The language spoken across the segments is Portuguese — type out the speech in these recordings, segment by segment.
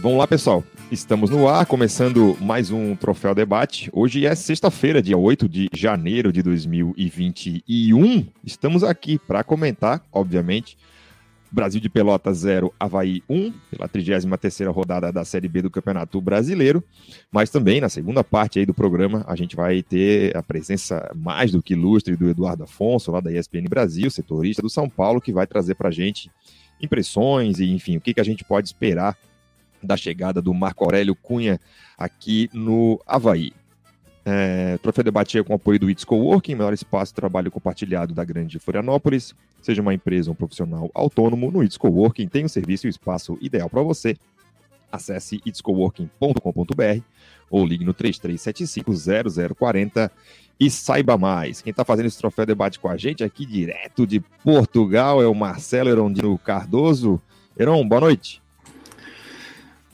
Vamos lá, pessoal. Estamos no ar, começando mais um Troféu Debate. Hoje é sexta-feira, dia 8 de janeiro de 2021. Estamos aqui para comentar, obviamente, Brasil de Pelota 0, Havaí 1, pela 33ª rodada da Série B do Campeonato Brasileiro, mas também na segunda parte aí do programa a gente vai ter a presença mais do que ilustre do Eduardo Afonso, lá da ESPN Brasil, setorista do São Paulo, que vai trazer para a gente impressões e, enfim, o que, que a gente pode esperar da chegada do Marco Aurélio Cunha aqui no Havaí. É, Troféu Debate é com apoio do It's Coworking, maior espaço de trabalho compartilhado da grande Florianópolis. Seja uma empresa ou um profissional autônomo, no It's Coworking tem o um serviço e o espaço ideal para você. Acesse itscoworking.com.br ou ligue no 33750040 e saiba mais. Quem está fazendo esse Troféu Debate com a gente aqui direto de Portugal é o Marcelo Erondino Cardoso. Heron, boa noite.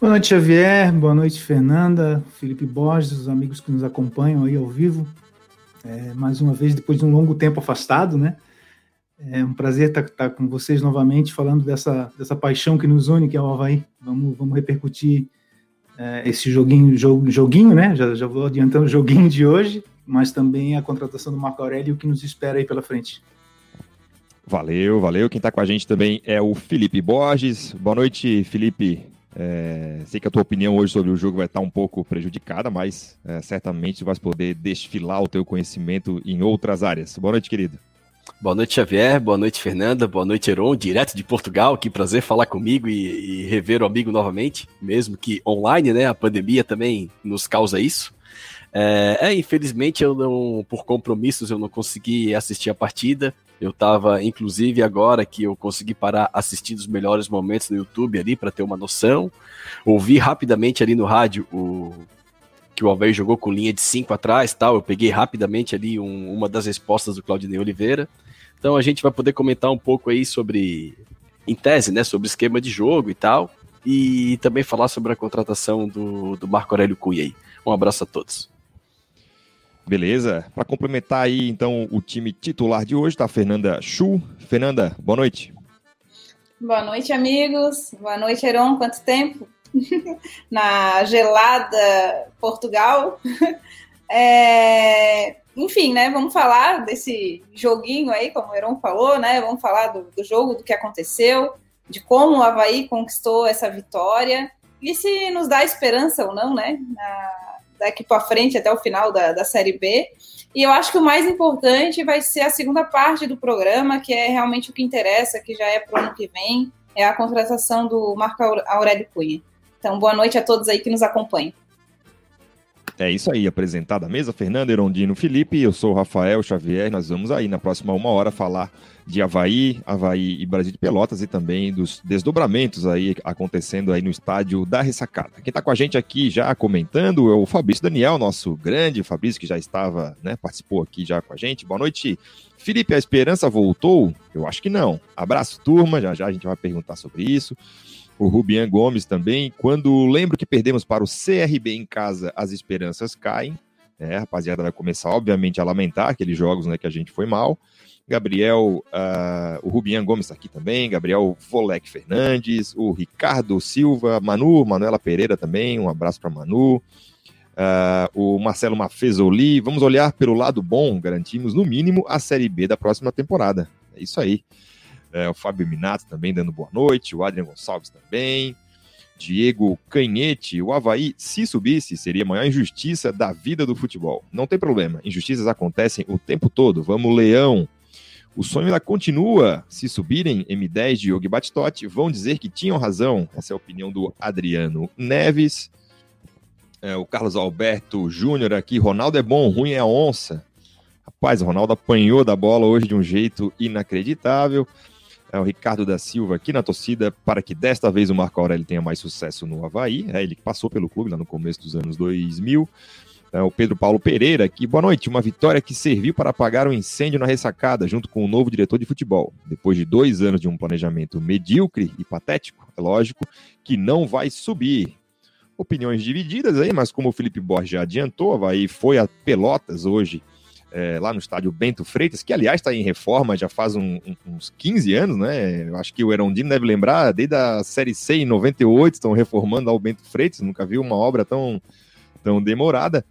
Boa noite, Xavier. Boa noite, Fernanda, Felipe Borges, os amigos que nos acompanham aí ao vivo. É, mais uma vez, depois de um longo tempo afastado, né? É um prazer estar, estar, com vocês novamente, falando dessa, dessa paixão que nos une, que é o Havaí. Vamos, vamos repercutir é, esse joguinho, jogo, joguinho, né? Já, já vou adiantando o joguinho de hoje, mas também a contratação do Marco Aurélio e o que nos espera aí pela frente. Valeu, valeu. Quem está com a gente também é o Felipe Borges. Boa noite, Felipe. É, sei que a tua opinião hoje sobre o jogo vai estar um pouco prejudicada, mas é, certamente vai poder desfilar o teu conhecimento em outras áreas. Boa noite, querido. Boa noite, Xavier. Boa noite, Fernanda. Boa noite, Heron, direto de Portugal. Que prazer falar comigo e, e, rever o amigo novamente, mesmo que online, né? A pandemia também nos causa isso. É, é infelizmente, eu não, por compromissos, eu não consegui assistir a partida. Eu estava, inclusive, agora que eu consegui parar assistindo os melhores momentos no YouTube ali para ter uma noção. Ouvi rapidamente ali no rádio o que o Alveir jogou com linha de 5 atrás tal. Eu peguei rapidamente ali um, uma das respostas do Claudinei Oliveira. Então a gente vai poder comentar um pouco aí sobre, em tese, né, sobre esquema de jogo e tal. E também falar sobre a contratação do, do Marco Aurélio Cunha aí. Um abraço a todos. Beleza. Para complementar aí, então, o time titular de hoje, tá a Fernanda Chu. Fernanda, boa noite. Boa noite, amigos. Boa noite, Heron. Quanto tempo? Na gelada Portugal. É... Enfim, né? Vamos falar desse joguinho aí, como o Heron falou, né? Vamos falar do, do jogo, do que aconteceu, de como o Havaí conquistou essa vitória e se nos dá esperança ou não, né? Na daqui para frente até o final da, da Série B. E eu acho que o mais importante vai ser a segunda parte do programa, que é realmente o que interessa, que já é para o ano que vem, é a contratação do Marco Aurélio Cunha. Então, boa noite a todos aí que nos acompanham. É isso aí, apresentada a mesa, Fernando Erondino Felipe, eu sou o Rafael Xavier, nós vamos aí na próxima uma hora falar de Havaí, Havaí e Brasil de Pelotas e também dos desdobramentos aí acontecendo aí no estádio da Ressacada. Quem está com a gente aqui já comentando é o Fabrício Daniel, nosso grande Fabrício que já estava, né, participou aqui já com a gente. Boa noite, Felipe, a esperança voltou? Eu acho que não. Abraço, turma, já já a gente vai perguntar sobre isso o Rubian Gomes também. Quando lembro que perdemos para o CRB em casa, as esperanças caem. É, a rapaziada vai começar, obviamente, a lamentar aqueles jogos né, que a gente foi mal. Gabriel, uh, o Rubian Gomes está aqui também, Gabriel Volek Fernandes, o Ricardo Silva, Manu, Manuela Pereira também, um abraço para Manu. Uh, o Marcelo Mafezoli, vamos olhar pelo lado bom, garantimos no mínimo a Série B da próxima temporada. É isso aí. É, o Fábio Minato também dando boa noite, o Adrian Gonçalves também, Diego Canhete, o Havaí, se subisse, seria a maior injustiça da vida do futebol. Não tem problema, injustiças acontecem o tempo todo. Vamos, Leão. O sonho ainda continua. Se subirem M10 de Yogi Batistotti, vão dizer que tinham razão. Essa é a opinião do Adriano Neves. É, o Carlos Alberto Júnior aqui. Ronaldo é bom, ruim é a onça. Rapaz, o Ronaldo apanhou da bola hoje de um jeito inacreditável é o Ricardo da Silva aqui na torcida para que desta vez o Marco Aurélio tenha mais sucesso no Havaí. É ele que passou pelo clube lá no começo dos anos 2000. É o Pedro Paulo Pereira aqui. Boa noite. Uma vitória que serviu para apagar o um incêndio na ressacada, junto com o novo diretor de futebol. Depois de dois anos de um planejamento medíocre e patético, é lógico que não vai subir. Opiniões divididas aí, mas como o Felipe Borges já adiantou, o Havaí foi a Pelotas hoje é, lá no estádio Bento Freitas, que aliás está em reforma já faz um, um, uns 15 anos, né? Eu acho que o Erondino deve lembrar, desde a Série C em 98 estão reformando ao Bento Freitas, nunca vi uma obra tão, tão demorada.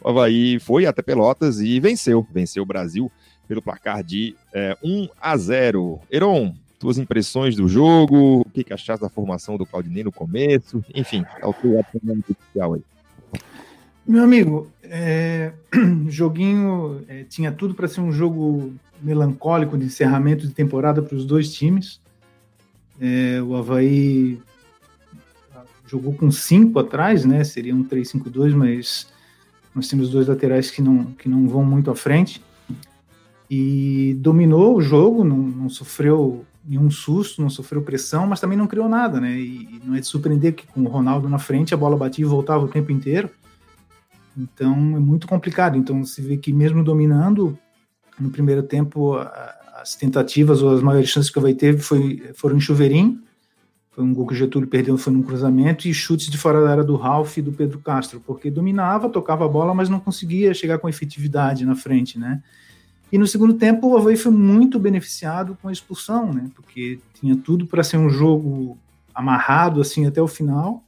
O Havaí foi até Pelotas e venceu, venceu o Brasil pelo placar de é, 1 a 0. Heron, tuas impressões do jogo, o que, que achaste da formação do Claudinei no começo, enfim, é o teu oficial aí. Meu amigo, é, joguinho é, tinha tudo para ser um jogo melancólico de encerramento de temporada para os dois times. É, o Havaí jogou com cinco atrás, né? Seria um 3-5-2, mas nós temos dois laterais que não, que não vão muito à frente. E dominou o jogo, não, não sofreu nenhum susto, não sofreu pressão, mas também não criou nada, né? E, e não é de surpreender que com o Ronaldo na frente a bola batia e voltava o tempo inteiro. Então é muito complicado. Então se vê que mesmo dominando no primeiro tempo as tentativas ou as maiores chances que Havaí teve foi, foram em chuveirinho. Foi um gol que o Getúlio perdeu, foi num cruzamento e chutes de fora da área do Ralf e do Pedro Castro, porque dominava, tocava a bola, mas não conseguia chegar com efetividade na frente, né? E no segundo tempo o Havaí foi muito beneficiado com a expulsão, né? Porque tinha tudo para ser um jogo amarrado assim até o final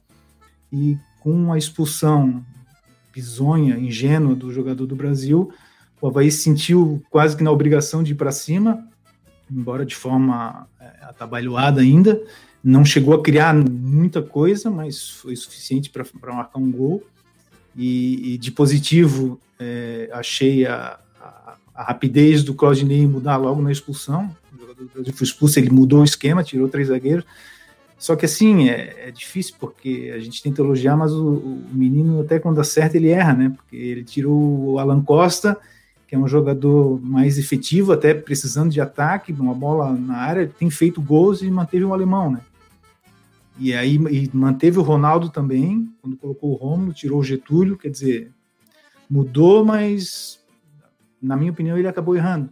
e com a expulsão bizonha, ingênua do jogador do Brasil, o Havaí se sentiu quase que na obrigação de ir para cima, embora de forma é, atabalhoada ainda. Não chegou a criar muita coisa, mas foi suficiente para marcar um gol. E, e de positivo, é, achei a, a, a, rapidez do Claudinei mudar logo na expulsão. O jogador do Brasil foi expulso, ele mudou o esquema, tirou três zagueiros. Só que assim, é, é, difícil porque a gente tenta elogiar, mas o, o, menino, até quando acerta, ele erra, né? Porque ele tirou o Alan Costa, que é um jogador mais efetivo, até precisando de ataque, uma bola na área, tem feito gols e manteve o alemão, né? E aí e manteve o Ronaldo também, quando colocou o Romulo, tirou o Getúlio, quer dizer, mudou, mas na minha opinião ele acabou errando.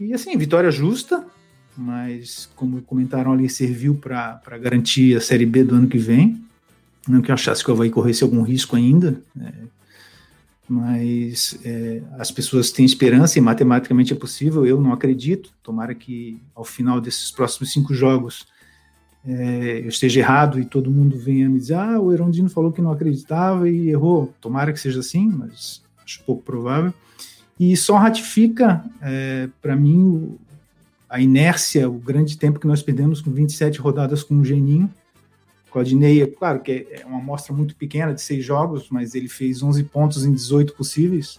E assim, vitória justa, mas como comentaram ali, serviu para garantir a Série B do ano que vem. Não que eu achasse que o Havaí corresse algum risco ainda, é, mas é, as pessoas têm esperança e matematicamente é possível, eu não acredito. Tomara que ao final desses próximos cinco jogos é, eu esteja errado e todo mundo venha me dizer: ah, o Erondino falou que não acreditava e errou. Tomara que seja assim, mas acho pouco provável. E só ratifica, é, para mim, a inércia, o grande tempo que nós perdemos com 27 rodadas com o Geninho. Claudinei, é claro que é uma amostra muito pequena de seis jogos, mas ele fez 11 pontos em 18 possíveis,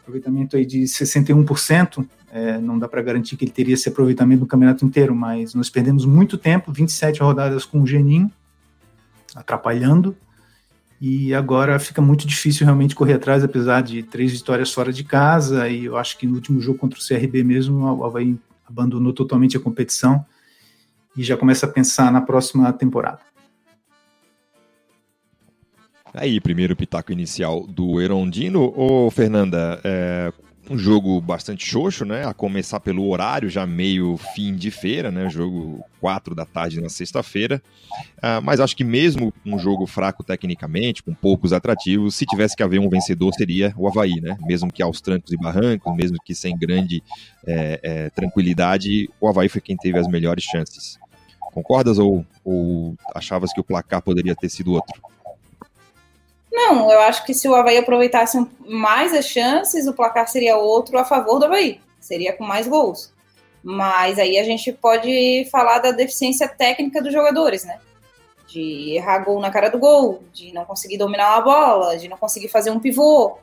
aproveitamento aí de 61%, é, não dá para garantir que ele teria esse aproveitamento no campeonato inteiro, mas nós perdemos muito tempo, 27 rodadas com o Geninho, atrapalhando, e agora fica muito difícil realmente correr atrás, apesar de três vitórias fora de casa, e eu acho que no último jogo contra o CRB mesmo, o Havaí abandonou totalmente a competição e já começa a pensar na próxima temporada. Aí, primeiro pitaco inicial do Erondino. Ô, Fernanda, é, um jogo bastante xoxo, né? A começar pelo horário, já meio fim de feira, né? Jogo 4 da tarde na sexta-feira. Uh, mas acho que mesmo um jogo fraco tecnicamente, com poucos atrativos, se tivesse que haver um vencedor, seria o Havaí, né? Mesmo que aos trancos e barrancos, mesmo que sem grande é, é, tranquilidade, o Havaí foi quem teve as melhores chances. Concordas ou, ou achavas que o placar poderia ter sido outro? Não, eu acho que se o Havaí aproveitasse mais as chances, o placar seria outro a favor do Havaí. Seria com mais gols. Mas aí a gente pode falar da deficiência técnica dos jogadores, né? De errar gol na cara do gol, de não conseguir dominar uma bola, de não conseguir fazer um pivô,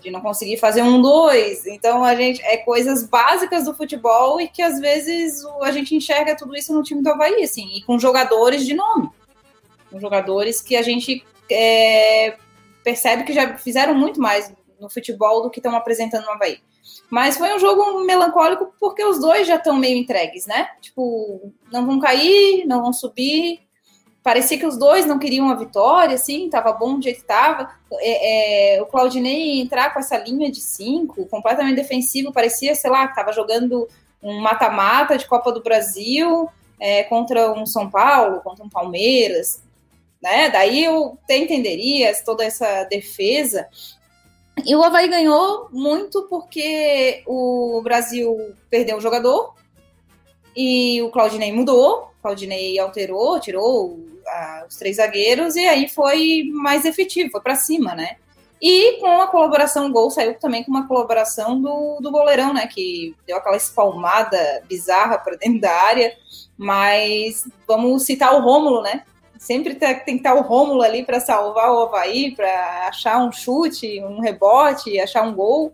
de não conseguir fazer um dois. Então a gente é coisas básicas do futebol e que às vezes a gente enxerga tudo isso no time do Havaí, assim, e com jogadores de nome. Com jogadores que a gente é, percebe que já fizeram muito mais no futebol do que estão apresentando no Havaí. Mas foi um jogo melancólico porque os dois já estão meio entregues, né? Tipo, não vão cair, não vão subir. Parecia que os dois não queriam a vitória, assim, tava bom do jeito que tava. É, é, o Claudinei entrar com essa linha de cinco, completamente defensivo, parecia, sei lá, que tava jogando um mata-mata de Copa do Brasil é, contra um São Paulo, contra um Palmeiras né? Daí eu até entenderia toda essa defesa, E o Havaí ganhou muito porque o Brasil perdeu um jogador e o Claudinei mudou, Claudinei alterou, tirou a, os três zagueiros e aí foi mais efetivo, foi para cima, né? E com a colaboração, o gol saiu também com uma colaboração do, do goleirão, né? Que deu aquela espalmada bizarra para dentro da área. Mas vamos citar o Rômulo, né? Sempre tem que estar o Rômulo ali para salvar o Havaí, para achar um chute, um rebote, achar um gol.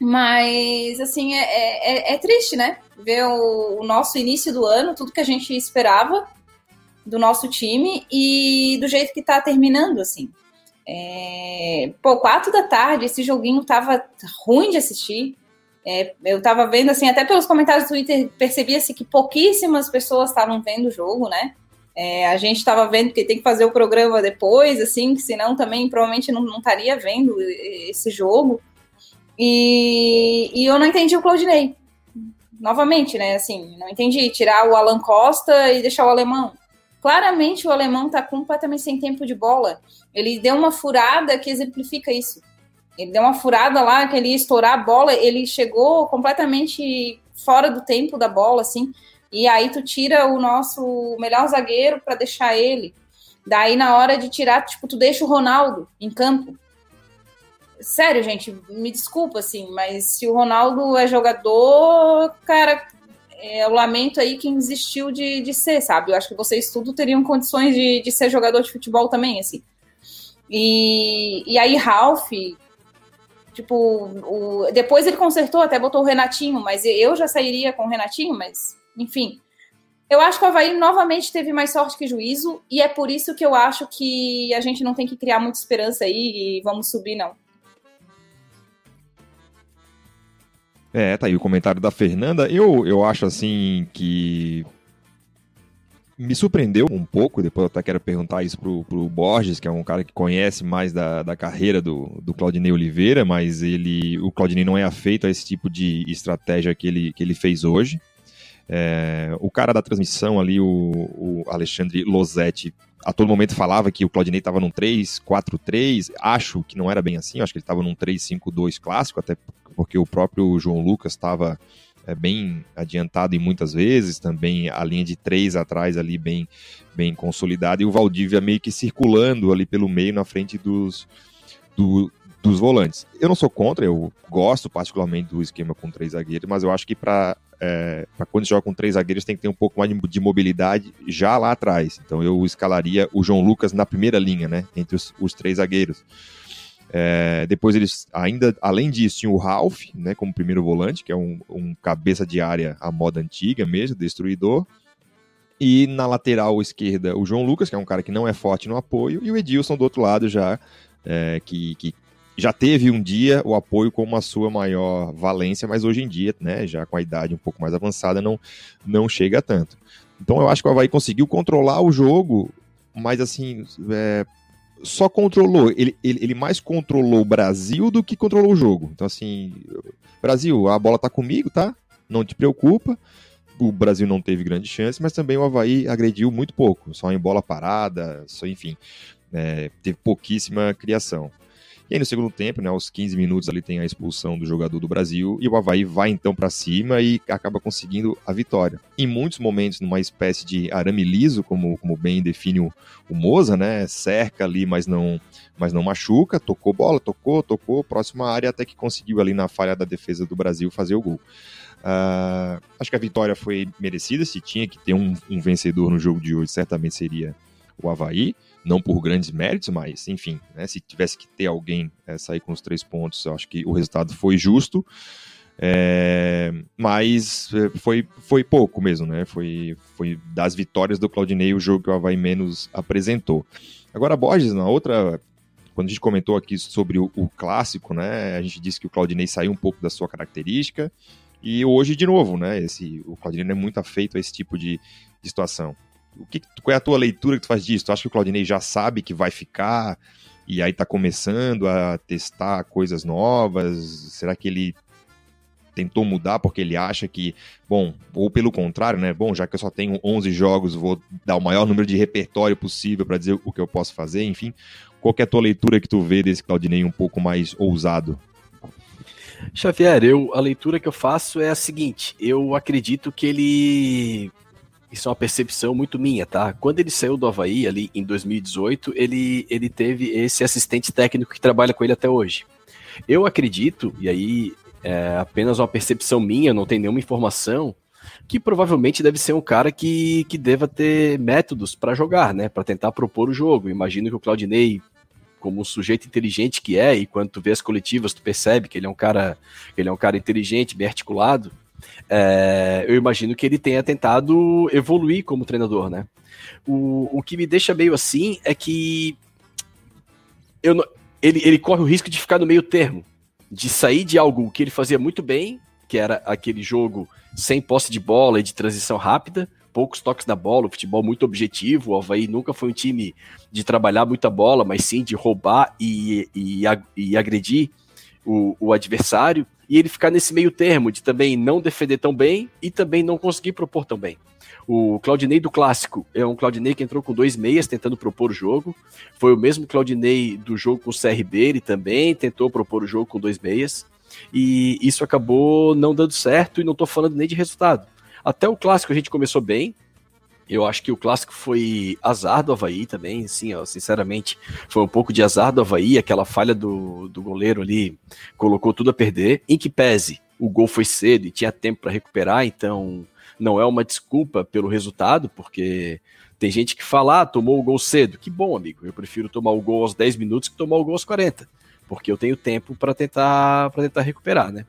Mas, assim, é, é, é triste, né? Ver o, o nosso início do ano, tudo que a gente esperava do nosso time e do jeito que tá terminando, assim. É... Pô, quatro da tarde, esse joguinho tava ruim de assistir. É, eu tava vendo, assim, até pelos comentários do Twitter, percebia-se que pouquíssimas pessoas estavam vendo o jogo, né? É, a gente estava vendo que tem que fazer o programa depois, assim, que senão também provavelmente não, estaria vendo esse jogo. E, e eu não entendi o Claudinei. Novamente, né? Assim, não entendi. Tirar o Alan Costa e deixar o alemão. Claramente o alemão está completamente sem tempo de bola. Ele deu uma furada que exemplifica isso. Ele deu uma furada lá que ele ia estourar a bola, ele chegou completamente fora do tempo da bola, assim. E aí tu tira o nosso melhor zagueiro para deixar ele. Daí na hora de tirar, tipo, tu deixa o Ronaldo em campo. Sério, gente, me desculpa, assim, mas se o Ronaldo é jogador, cara, é, eu lamento aí quem desistiu de, de ser, sabe? Eu acho que vocês tudo teriam condições de, de ser jogador de futebol também, assim. E, e aí, Ralph, tipo, o, depois ele consertou, até botou o Renatinho, mas eu já sairia com o Renatinho, mas, enfim. Eu acho que o Havaí novamente teve mais sorte que juízo, e é por isso que eu acho que a gente não tem que criar muita esperança aí e vamos subir, não. É, tá aí o comentário da Fernanda. Eu, eu acho assim que me surpreendeu um pouco, depois eu até quero perguntar isso pro, pro Borges, que é um cara que conhece mais da, da carreira do, do Claudinei Oliveira, mas ele, o Claudinei não é afeito a esse tipo de estratégia que ele, que ele fez hoje. É, o cara da transmissão ali, o, o Alexandre Losetti, a todo momento falava que o Claudinei estava num 3-4-3, acho que não era bem assim, acho que ele estava num 3-5-2 clássico, até porque o próprio João Lucas estava é, bem adiantado em muitas vezes, também a linha de três atrás ali bem, bem consolidada, e o Valdívia meio que circulando ali pelo meio na frente dos, do, dos volantes. Eu não sou contra, eu gosto particularmente do esquema com três zagueiros, mas eu acho que para é, quando joga com três zagueiros tem que ter um pouco mais de mobilidade já lá atrás. Então eu escalaria o João Lucas na primeira linha, né, entre os, os três zagueiros. É, depois eles ainda, além disso, tinham o Ralph, né, como primeiro volante, que é um, um cabeça de área à moda antiga mesmo, destruidor. E na lateral esquerda, o João Lucas, que é um cara que não é forte no apoio, e o Edilson do outro lado já, é, que, que já teve um dia o apoio como a sua maior valência, mas hoje em dia, né, já com a idade um pouco mais avançada, não, não chega tanto. Então eu acho que o Havaí conseguiu controlar o jogo, mas assim, é, só controlou, ele, ele, ele, mais controlou o Brasil do que controlou o jogo. Então, assim, Brasil, a bola tá comigo, tá? Não te preocupa. O Brasil não teve grande chance, mas também o Havaí agrediu muito pouco, só em bola parada, só enfim, é, teve pouquíssima criação. E aí no segundo tempo, né, aos 15 minutos ali tem a expulsão do jogador do Brasil e o Havaí vai então para cima e acaba conseguindo a vitória. Em muitos momentos numa espécie de arame liso, como, como bem define o, o Moza, né, cerca ali, mas não, mas não machuca, tocou bola, tocou, tocou, próxima área até que conseguiu ali na falha da defesa do Brasil fazer o gol. Uh, acho que a vitória foi merecida, se tinha que ter um, um vencedor no jogo de hoje, certamente seria o Havaí não por grandes méritos, mas enfim, né, se tivesse que ter alguém é, sair com os três pontos, eu acho que o resultado foi justo. É, mas é, foi, foi pouco mesmo, né? Foi, foi das vitórias do Claudinei o jogo que o Havaí menos apresentou. Agora, Borges, na outra. Quando a gente comentou aqui sobre o, o clássico, né? A gente disse que o Claudinei saiu um pouco da sua característica. E hoje, de novo, né? Esse, o Claudinei é muito afeito a esse tipo de, de situação o que, qual é a tua leitura que tu faz disso? Tu acha que o Claudinei já sabe que vai ficar e aí tá começando a testar coisas novas? Será que ele tentou mudar porque ele acha que, bom, ou pelo contrário, né? Bom, já que eu só tenho 11 jogos, vou dar o maior número de repertório possível para dizer o que eu posso fazer, enfim. Qual é a tua leitura que tu vê desse Claudinei um pouco mais ousado? Xavier, eu, a leitura que eu faço é a seguinte: eu acredito que ele. Isso é uma percepção muito minha, tá? Quando ele saiu do Havaí, ali em 2018, ele, ele teve esse assistente técnico que trabalha com ele até hoje. Eu acredito, e aí é apenas uma percepção minha, não tem nenhuma informação, que provavelmente deve ser um cara que, que deva ter métodos para jogar, né? Para tentar propor o jogo. Imagino que o Claudinei como um sujeito inteligente que é, e quando tu vê as coletivas, tu percebe que ele é um cara, ele é um cara inteligente, bem articulado. É, eu imagino que ele tenha tentado evoluir como treinador, né? O, o que me deixa meio assim é que eu, ele, ele corre o risco de ficar no meio termo, de sair de algo que ele fazia muito bem, que era aquele jogo sem posse de bola e de transição rápida, poucos toques da bola, o futebol muito objetivo. O Havaí nunca foi um time de trabalhar muita bola, mas sim de roubar e, e, e agredir o, o, adversário. E ele ficar nesse meio termo de também não defender tão bem e também não conseguir propor tão bem. O Claudinei do clássico é um Claudinei que entrou com dois meias tentando propor o jogo. Foi o mesmo Claudinei do jogo com o CRB, ele também tentou propor o jogo com dois meias. E isso acabou não dando certo e não estou falando nem de resultado. Até o clássico a gente começou bem. Eu acho que o clássico foi azar do Havaí também, sim, ó, sinceramente, foi um pouco de azar do Havaí, aquela falha do, do goleiro ali colocou tudo a perder. Em que pese, o gol foi cedo e tinha tempo para recuperar, então não é uma desculpa pelo resultado, porque tem gente que fala, ah, tomou o gol cedo. Que bom, amigo, eu prefiro tomar o gol aos 10 minutos que tomar o gol aos 40, porque eu tenho tempo para tentar, tentar recuperar, né?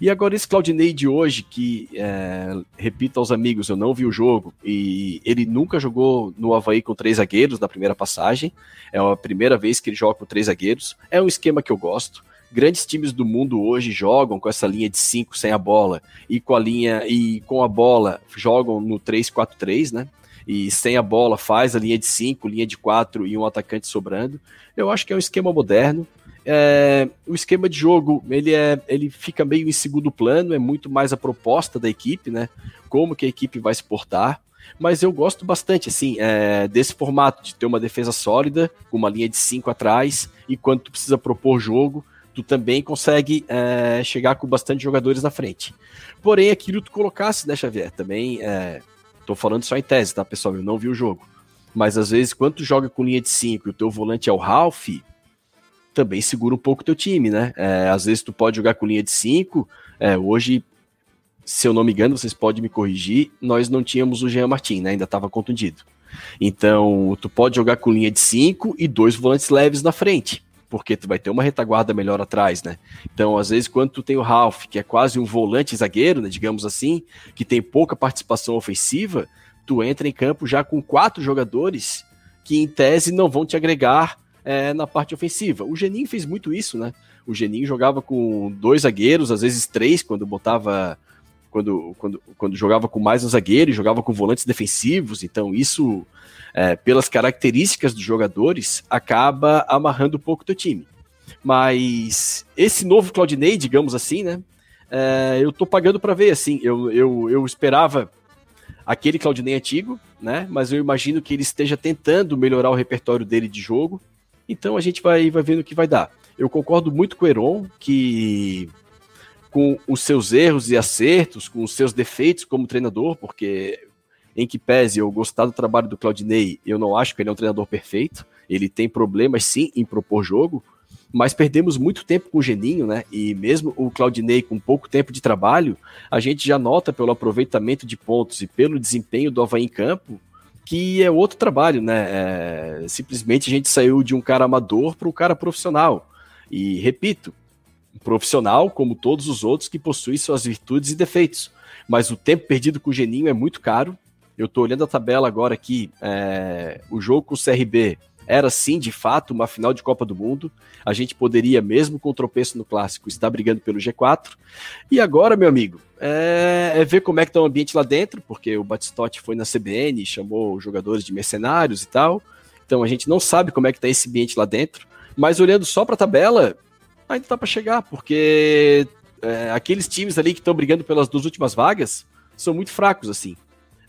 E agora esse Claudinei de hoje, que, é, repito aos amigos, eu não vi o jogo, e ele nunca jogou no Havaí com três zagueiros na primeira passagem, é a primeira vez que ele joga com três zagueiros, é um esquema que eu gosto, grandes times do mundo hoje jogam com essa linha de 5 sem a bola e com a linha e com a bola jogam no 3-4-3, né? E sem a bola faz a linha de 5, linha de 4 e um atacante sobrando. Eu acho que é um esquema moderno é, o esquema de jogo ele, é, ele fica meio em segundo plano, é muito mais a proposta da equipe, né? Como que a equipe vai se portar. Mas eu gosto bastante, assim, é, desse formato de ter uma defesa sólida, com uma linha de cinco atrás, e quando tu precisa propor jogo, tu também consegue é, chegar com bastante jogadores na frente. Porém, aquilo tu colocasse, né, Xavier? Também, é, tô falando só em tese, tá, pessoal? Eu não vi o jogo. Mas às vezes, quando tu joga com linha de 5 e o teu volante é o Ralph, também segura um pouco teu time, né? É, às vezes tu pode jogar com linha de 5. É, hoje, se eu não me engano, vocês podem me corrigir, nós não tínhamos o Jean Martin, né? Ainda estava contundido. Então, tu pode jogar com linha de 5 e dois volantes leves na frente, porque tu vai ter uma retaguarda melhor atrás, né? Então, às vezes, quando tu tem o Ralph, que é quase um volante zagueiro, né, digamos assim, que tem pouca participação ofensiva, tu entra em campo já com quatro jogadores que, em tese, não vão te agregar é, na parte ofensiva. O Geninho fez muito isso, né? O Geninho jogava com dois zagueiros, às vezes três, quando botava. Quando, quando, quando jogava com mais um zagueiro, jogava com volantes defensivos, então isso, é, pelas características dos jogadores, acaba amarrando um pouco o teu time. Mas esse novo Claudinei, digamos assim, né? É, eu tô pagando para ver, assim. Eu, eu, eu esperava aquele Claudinei antigo, né? Mas eu imagino que ele esteja tentando melhorar o repertório dele de jogo. Então a gente vai, vai vendo o que vai dar. Eu concordo muito com o Heron que com os seus erros e acertos, com os seus defeitos como treinador, porque em que pese eu gostar do trabalho do Claudinei, eu não acho que ele é um treinador perfeito. Ele tem problemas sim em propor jogo, mas perdemos muito tempo com o Geninho, né? E mesmo o Claudinei com pouco tempo de trabalho, a gente já nota pelo aproveitamento de pontos e pelo desempenho do Havaí em campo que é outro trabalho, né? É, simplesmente a gente saiu de um cara amador para um cara profissional. E repito, profissional como todos os outros que possui suas virtudes e defeitos. Mas o tempo perdido com o Geninho é muito caro. Eu estou olhando a tabela agora aqui. É, o jogo com o CRB era sim, de fato, uma final de Copa do Mundo. A gente poderia, mesmo com o tropeço no clássico, estar brigando pelo G4. E agora, meu amigo, é, é ver como é que está o ambiente lá dentro, porque o Batistotti foi na CBN, chamou jogadores de mercenários e tal. Então a gente não sabe como é que está esse ambiente lá dentro. Mas olhando só para a tabela, ainda tá para chegar, porque é, aqueles times ali que estão brigando pelas duas últimas vagas são muito fracos, assim.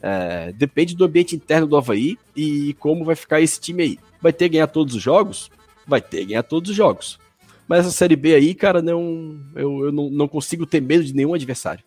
É, depende do ambiente interno do Havaí e como vai ficar esse time aí. Vai ter que ganhar todos os jogos? vai ter que ganhar todos os jogos. Mas essa Série B aí, cara, não, eu, eu não, não consigo ter medo de nenhum adversário.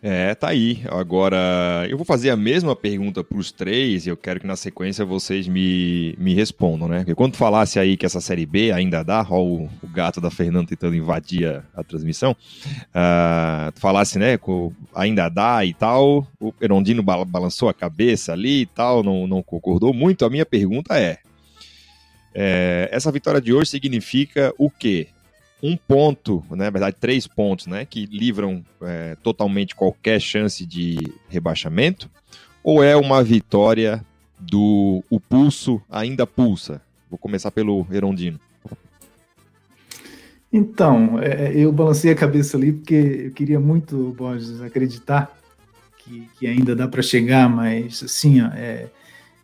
É, tá aí. Agora, eu vou fazer a mesma pergunta para os três e eu quero que na sequência vocês me, me respondam, né? Porque quando falasse aí que essa Série B ainda dá, ó, o, o gato da Fernanda tentando invadir a, a transmissão, uh, falasse, né, com, ainda dá e tal, o Perondino balançou a cabeça ali e tal, não, não concordou muito. A minha pergunta é, é essa vitória de hoje significa o quê? Um ponto, né, na verdade três pontos, né, que livram é, totalmente qualquer chance de rebaixamento, ou é uma vitória do o pulso ainda pulsa? Vou começar pelo Erondino. Então, é, eu balancei a cabeça ali porque eu queria muito, Borges, acreditar que, que ainda dá para chegar, mas assim, ó, é,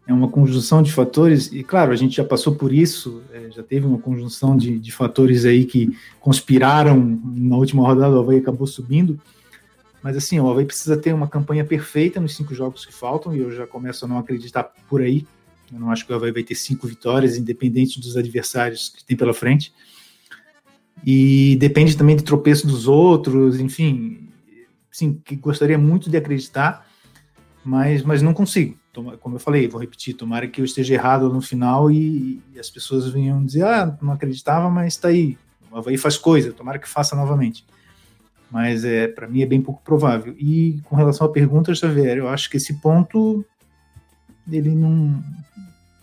é uma conjunção de fatores, e claro, a gente já passou por isso, é, já teve uma conjunção de, de, fatores aí que conspiraram na última rodada, o Havaí acabou subindo, mas assim, o Havaí precisa ter uma campanha perfeita nos cinco jogos que faltam, e eu já começo a não acreditar por aí, eu não acho que o Havaí vai ter cinco vitórias, independente dos adversários que tem pela frente, e depende também de tropeço dos outros, enfim, sim, que gostaria muito de acreditar, mas, mas não consigo como eu falei, vou repetir, tomara que eu esteja errado no final e, e as pessoas venham dizer, ah, não acreditava, mas está aí, o Havaí faz coisa, tomara que faça novamente. Mas é, para mim é bem pouco provável. E com relação à pergunta, Xavier, eu acho que esse ponto, ele não.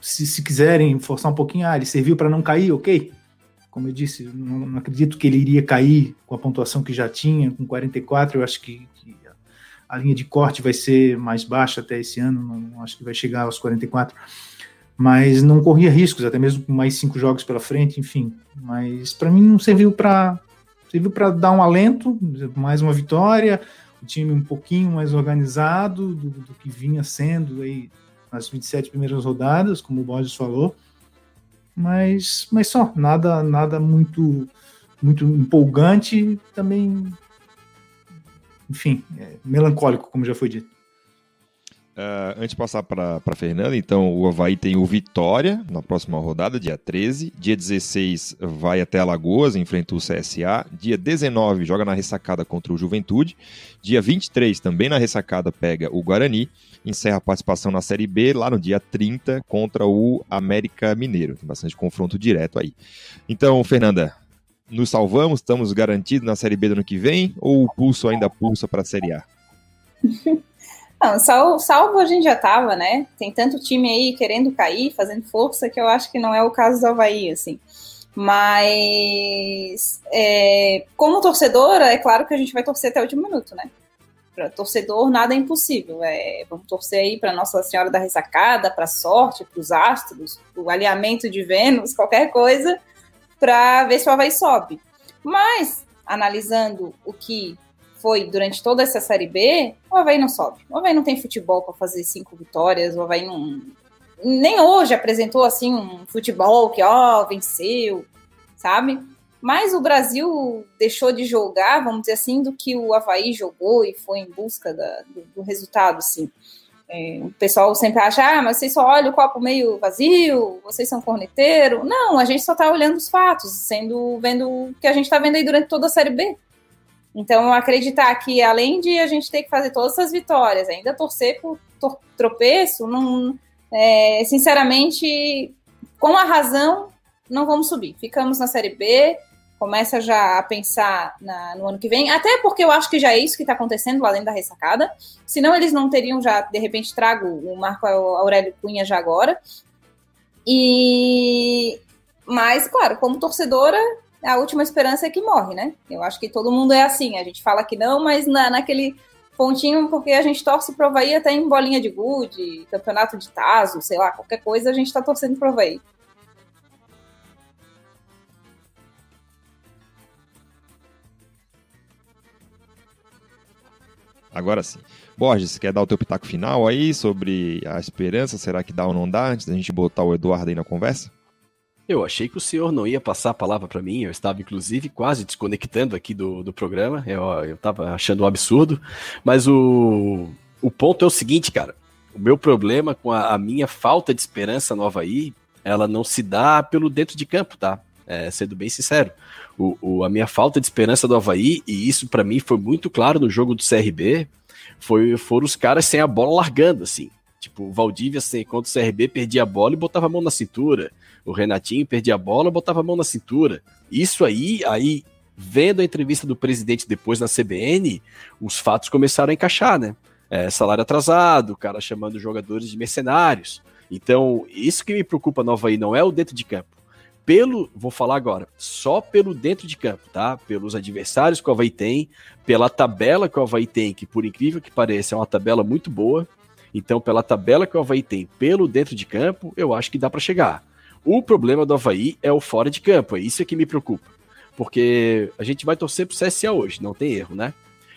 Se, se quiserem forçar um pouquinho, ah, ele serviu para não cair, ok. Como eu disse, não, não acredito que ele iria cair com a pontuação que já tinha, com 44, eu acho que, que a linha de corte vai ser mais baixa até esse ano, não acho que vai chegar aos 44, mas não corria riscos, até mesmo com mais cinco jogos pela frente, enfim. Mas para mim não serviu para serviu para dar um alento, mais uma vitória, o time um pouquinho mais organizado do, do que vinha sendo aí nas 27 primeiras rodadas, como o Borges falou. Mas, mas só, nada nada muito muito empolgante, também enfim, é melancólico, como já foi dito. Uh, antes de passar para a Fernanda, então o Havaí tem o Vitória na próxima rodada, dia 13. Dia 16 vai até Alagoas, enfrenta o CSA. Dia 19 joga na ressacada contra o Juventude. Dia 23 também na ressacada pega o Guarani. Encerra a participação na Série B lá no dia 30 contra o América Mineiro. Tem bastante confronto direto aí. Então, Fernanda, nos salvamos? Estamos garantidos na Série B do ano que vem? Ou o pulso ainda pulsa para a Série A? Não, salvo, salvo a gente já estava, né? Tem tanto time aí querendo cair, fazendo força, que eu acho que não é o caso do Havaí, assim. Mas, é, como torcedora, é claro que a gente vai torcer até o último minuto, né? Para torcedor, nada é impossível. É, vamos torcer aí para Nossa Senhora da Ressacada, para sorte, para os astros, o alinhamento de Vênus, qualquer coisa para ver se o Havaí sobe. Mas, analisando o que foi durante toda essa Série B, o Havaí não sobe. O Havaí não tem futebol para fazer cinco vitórias, o Havaí não. Nem hoje apresentou assim um futebol que, ó, venceu, sabe? Mas o Brasil deixou de jogar, vamos dizer assim, do que o Havaí jogou e foi em busca da, do, do resultado, sim. É, o pessoal sempre acha, ah, mas vocês só olham o copo meio vazio, vocês são corneteiro. Não, a gente só está olhando os fatos, sendo vendo o que a gente está vendo aí durante toda a Série B. Então, acreditar que além de a gente ter que fazer todas essas vitórias, ainda torcer por tropeço, não, é, sinceramente, com a razão, não vamos subir. Ficamos na Série B, começa já a pensar na, no ano que vem, até porque eu acho que já é isso que está acontecendo lá dentro da ressacada, senão eles não teriam já, de repente, trago o Marco Aurélio Cunha já agora. E mas, claro, como torcedora, a última esperança é que morre, né? Eu acho que todo mundo é assim, a gente fala que não, mas na, naquele pontinho, porque a gente torce pro Havaí até em bolinha de gude, campeonato de taso, sei lá, qualquer coisa, a gente tá torcendo pro Havaí. Agora sim. Borges, quer dar o teu pitaco final aí sobre a esperança? Será que dá ou não dá? Antes da gente botar o Eduardo aí na conversa? Eu achei que o senhor não ia passar a palavra para mim. Eu estava, inclusive, quase desconectando aqui do, do programa. Eu, estava achando um absurdo. Mas o, o ponto é o seguinte, cara. O meu problema com a, a minha falta de esperança nova aí ela não se dá pelo dentro de campo, tá? É, sendo bem sincero. O, o, a minha falta de esperança do Havaí, e isso para mim foi muito claro no jogo do CRB, foi, foram os caras sem a bola largando, assim. Tipo, o Valdívia, assim, contra o CRB, perdia a bola e botava a mão na cintura. O Renatinho perdia a bola e botava a mão na cintura. Isso aí, aí, vendo a entrevista do presidente depois na CBN, os fatos começaram a encaixar, né? É, salário atrasado, o cara chamando jogadores de mercenários. Então, isso que me preocupa no Havaí não é o dentro de campo. Pelo, vou falar agora, só pelo dentro de campo, tá? Pelos adversários que o Havaí tem, pela tabela que o Havaí tem, que por incrível que pareça é uma tabela muito boa. Então, pela tabela que o Havaí tem, pelo dentro de campo, eu acho que dá para chegar. O problema do Havaí é o fora de campo, é isso que me preocupa. Porque a gente vai torcer pro CSA hoje, não tem erro, né?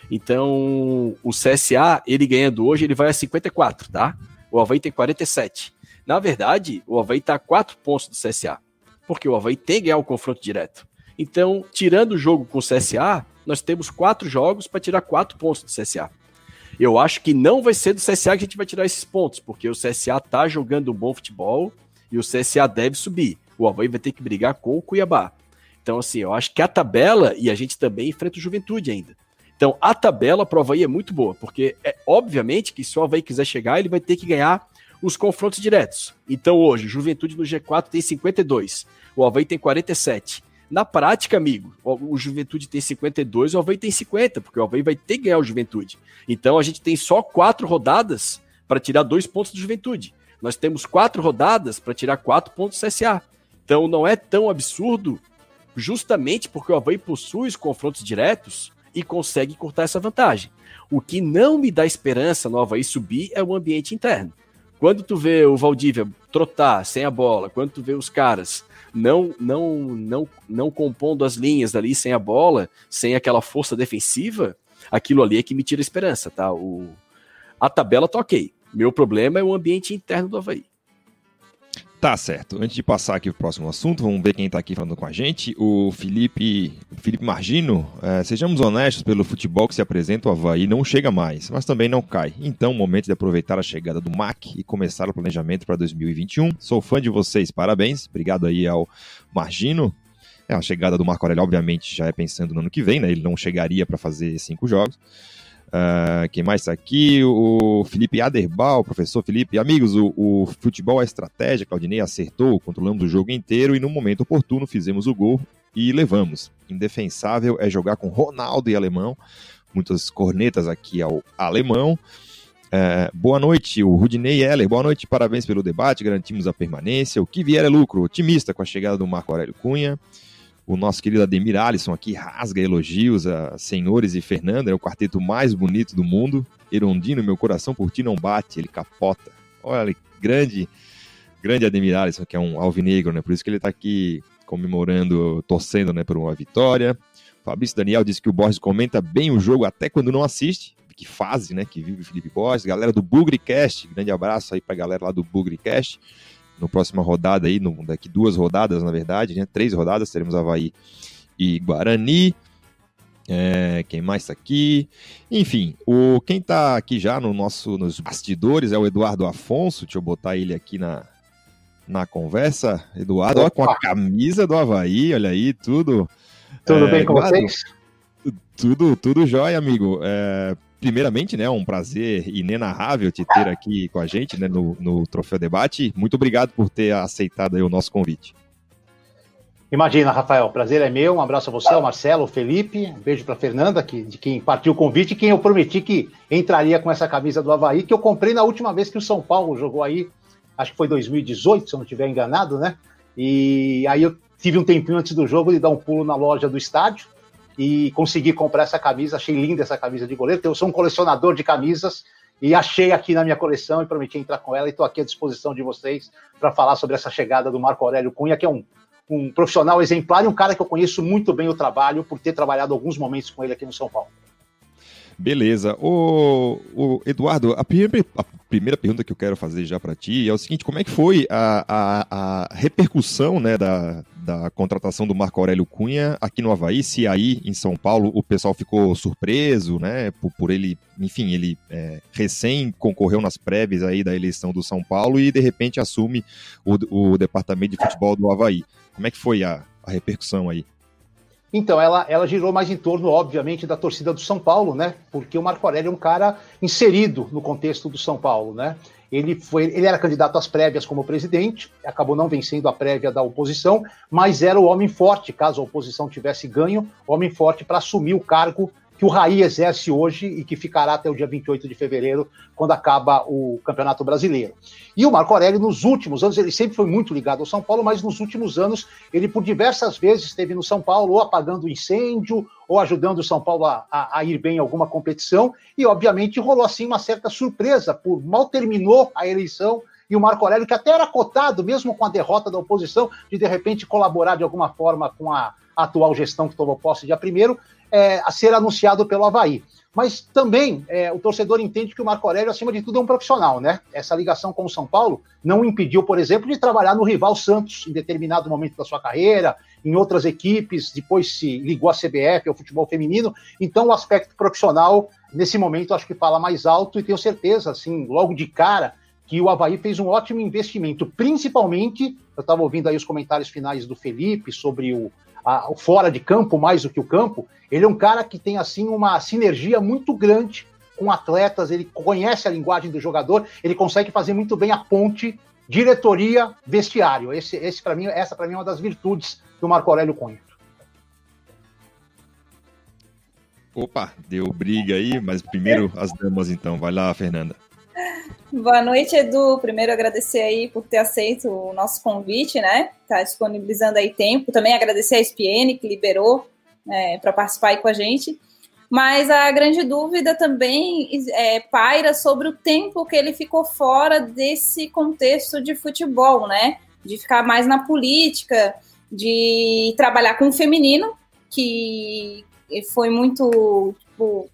Então, o CSA, ele ganhando hoje, ele vai a 54, tá? O Havaí tem 47. Na verdade, o Havaí está a 4 pontos do CSA, porque o Havaí tem que ganhar o confronto direto. Então, tirando o jogo com o CSA, nós temos quatro jogos para tirar quatro pontos do CSA. Eu acho que não vai ser do CSA que a gente vai tirar esses pontos, porque o CSA tá jogando um bom futebol e o CSA deve subir. O Havaí vai ter que brigar com o Cuiabá. Então, assim, eu acho que a tabela, e a gente também enfrenta o Juventude ainda. Então, a tabela para o Havaí é muito boa, porque é obviamente que se o Havaí quiser chegar, ele vai ter que ganhar os confrontos diretos. Então, hoje, Juventude no G4 tem 52, o Havaí tem 47. Na prática, amigo, o Juventude tem 52, o Havaí tem 50, porque o Havaí vai ter que ganhar o Juventude. Então, a gente tem só quatro rodadas para tirar dois pontos do Juventude. Nós temos quatro rodadas para tirar quatro pontos do CSA. Então, não é tão absurdo, justamente porque o Havaí possui os confrontos diretos e consegue cortar essa vantagem. O que não me dá esperança no Havaí subir é o ambiente interno. Quando tu vê o Valdívia trotar sem a bola, quando tu vê os caras não não não não compondo as linhas ali sem a bola, sem aquela força defensiva, aquilo ali é que me tira a esperança, tá? O, a tabela tá ok. Meu problema é o ambiente interno do Havaí. Tá certo. Antes de passar aqui o próximo assunto, vamos ver quem está aqui falando com a gente. O Felipe, Felipe Margino. É, sejamos honestos, pelo futebol que se apresenta, o Havaí não chega mais, mas também não cai. Então, momento de aproveitar a chegada do MAC e começar o planejamento para 2021. Sou fã de vocês, parabéns. Obrigado aí ao Margino. É, a chegada do Marco Aurélio, obviamente, já é pensando no ano que vem, né? Ele não chegaria para fazer cinco jogos. Uh, quem mais está aqui? O Felipe Aderbal, professor Felipe. Amigos, o, o, futebol é estratégia. Claudinei acertou, controlamos o jogo inteiro e no momento oportuno fizemos o gol e levamos. Indefensável é jogar com Ronaldo e Alemão. Muitas cornetas aqui ao Alemão. Uh, boa noite, o Rudinei Heller. Boa noite, parabéns pelo debate. Garantimos a permanência. O que vier é lucro. Otimista com a chegada do Marco Aurélio Cunha. O nosso querido Ademir Alisson aqui rasga elogios a senhores e Fernanda, é o quarteto mais bonito do mundo. Erondino, meu coração por ti não bate, ele capota. Olha, grande, grande Ademir Alisson, que é um alvinegro, né? Por isso que ele está aqui comemorando, torcendo, né, por uma vitória. Fabrício Daniel disse que o Borges comenta bem o jogo até quando não assiste. Que fase, né, que vive o Felipe Borges. Galera do Bugricast, grande abraço aí pra galera lá do Bugricast no próxima rodada aí, no, daqui duas rodadas, na verdade, né? Três rodadas, teremos Havaí e Guarani. É, quem mais está aqui? Enfim, o, quem está aqui já no nosso, nos bastidores é o Eduardo Afonso. Deixa eu botar ele aqui na, na conversa. Eduardo, ó, com a camisa do Havaí, olha aí, tudo. Tudo é, bem com Eduardo, vocês? Tudo, tudo jóia, amigo. É, primeiramente, né, um prazer inenarrável te ter aqui com a gente né, no, no Troféu Debate. Muito obrigado por ter aceitado o nosso convite. Imagina, Rafael, prazer é meu. Um abraço a você, ao Marcelo, ao Felipe. Um beijo para Fernanda, que, de quem partiu o convite e quem eu prometi que entraria com essa camisa do Havaí, que eu comprei na última vez que o São Paulo jogou aí. Acho que foi 2018, se eu não estiver enganado, né? E aí eu tive um tempinho antes do jogo de dar um pulo na loja do estádio e consegui comprar essa camisa. Achei linda essa camisa de goleiro. Eu sou um colecionador de camisas e achei aqui na minha coleção e prometi entrar com ela. E estou aqui à disposição de vocês para falar sobre essa chegada do Marco Aurélio Cunha, que é um, um profissional exemplar e um cara que eu conheço muito bem o trabalho por ter trabalhado alguns momentos com ele aqui no São Paulo. Beleza. O, o Eduardo, a primeira, a primeira pergunta que eu quero fazer já para ti é o seguinte: como é que foi a, a, a repercussão né, da, da contratação do Marco Aurélio Cunha aqui no Havaí? Se aí em São Paulo o pessoal ficou surpreso, né? Por, por ele, enfim, ele é, recém concorreu nas prévias aí da eleição do São Paulo e de repente assume o, o departamento de futebol do Havaí. Como é que foi a, a repercussão aí? Então, ela, ela girou mais em torno, obviamente, da torcida do São Paulo, né? Porque o Marco Aurélio é um cara inserido no contexto do São Paulo, né? Ele, foi, ele era candidato às prévias como presidente, acabou não vencendo a prévia da oposição, mas era o homem forte, caso a oposição tivesse ganho, homem forte para assumir o cargo que o Raí exerce hoje e que ficará até o dia 28 de fevereiro, quando acaba o Campeonato Brasileiro. E o Marco Aurélio, nos últimos anos, ele sempre foi muito ligado ao São Paulo, mas nos últimos anos, ele por diversas vezes esteve no São Paulo, ou apagando incêndio, ou ajudando o São Paulo a, a, a ir bem em alguma competição, e obviamente rolou assim uma certa surpresa, por mal terminou a eleição, e o Marco Aurélio, que até era cotado, mesmo com a derrota da oposição, de de repente colaborar de alguma forma com a atual gestão que tomou posse dia primeiro, é, a ser anunciado pelo Havaí. Mas também é, o torcedor entende que o Marco Aurélio, acima de tudo, é um profissional, né? Essa ligação com o São Paulo não impediu, por exemplo, de trabalhar no rival Santos em determinado momento da sua carreira, em outras equipes, depois se ligou à CBF, ao futebol feminino. Então, o aspecto profissional, nesse momento, acho que fala mais alto e tenho certeza, assim, logo de cara, que o Havaí fez um ótimo investimento, principalmente, eu estava ouvindo aí os comentários finais do Felipe sobre o, a, o fora de campo mais do que o campo, ele é um cara que tem assim uma sinergia muito grande com atletas, ele conhece a linguagem do jogador, ele consegue fazer muito bem a ponte diretoria vestiário. Esse, esse para mim, essa para mim é uma das virtudes do Marco Aurélio Cunha. Opa, deu briga aí, mas primeiro as damas então. Vai lá, Fernanda. Boa noite, Edu. Primeiro agradecer aí por ter aceito o nosso convite, né? Tá disponibilizando aí tempo. Também agradecer a SPN que liberou é, para participar aí com a gente. Mas a grande dúvida também é, paira sobre o tempo que ele ficou fora desse contexto de futebol, né? De ficar mais na política, de trabalhar com o feminino, que foi muito tipo,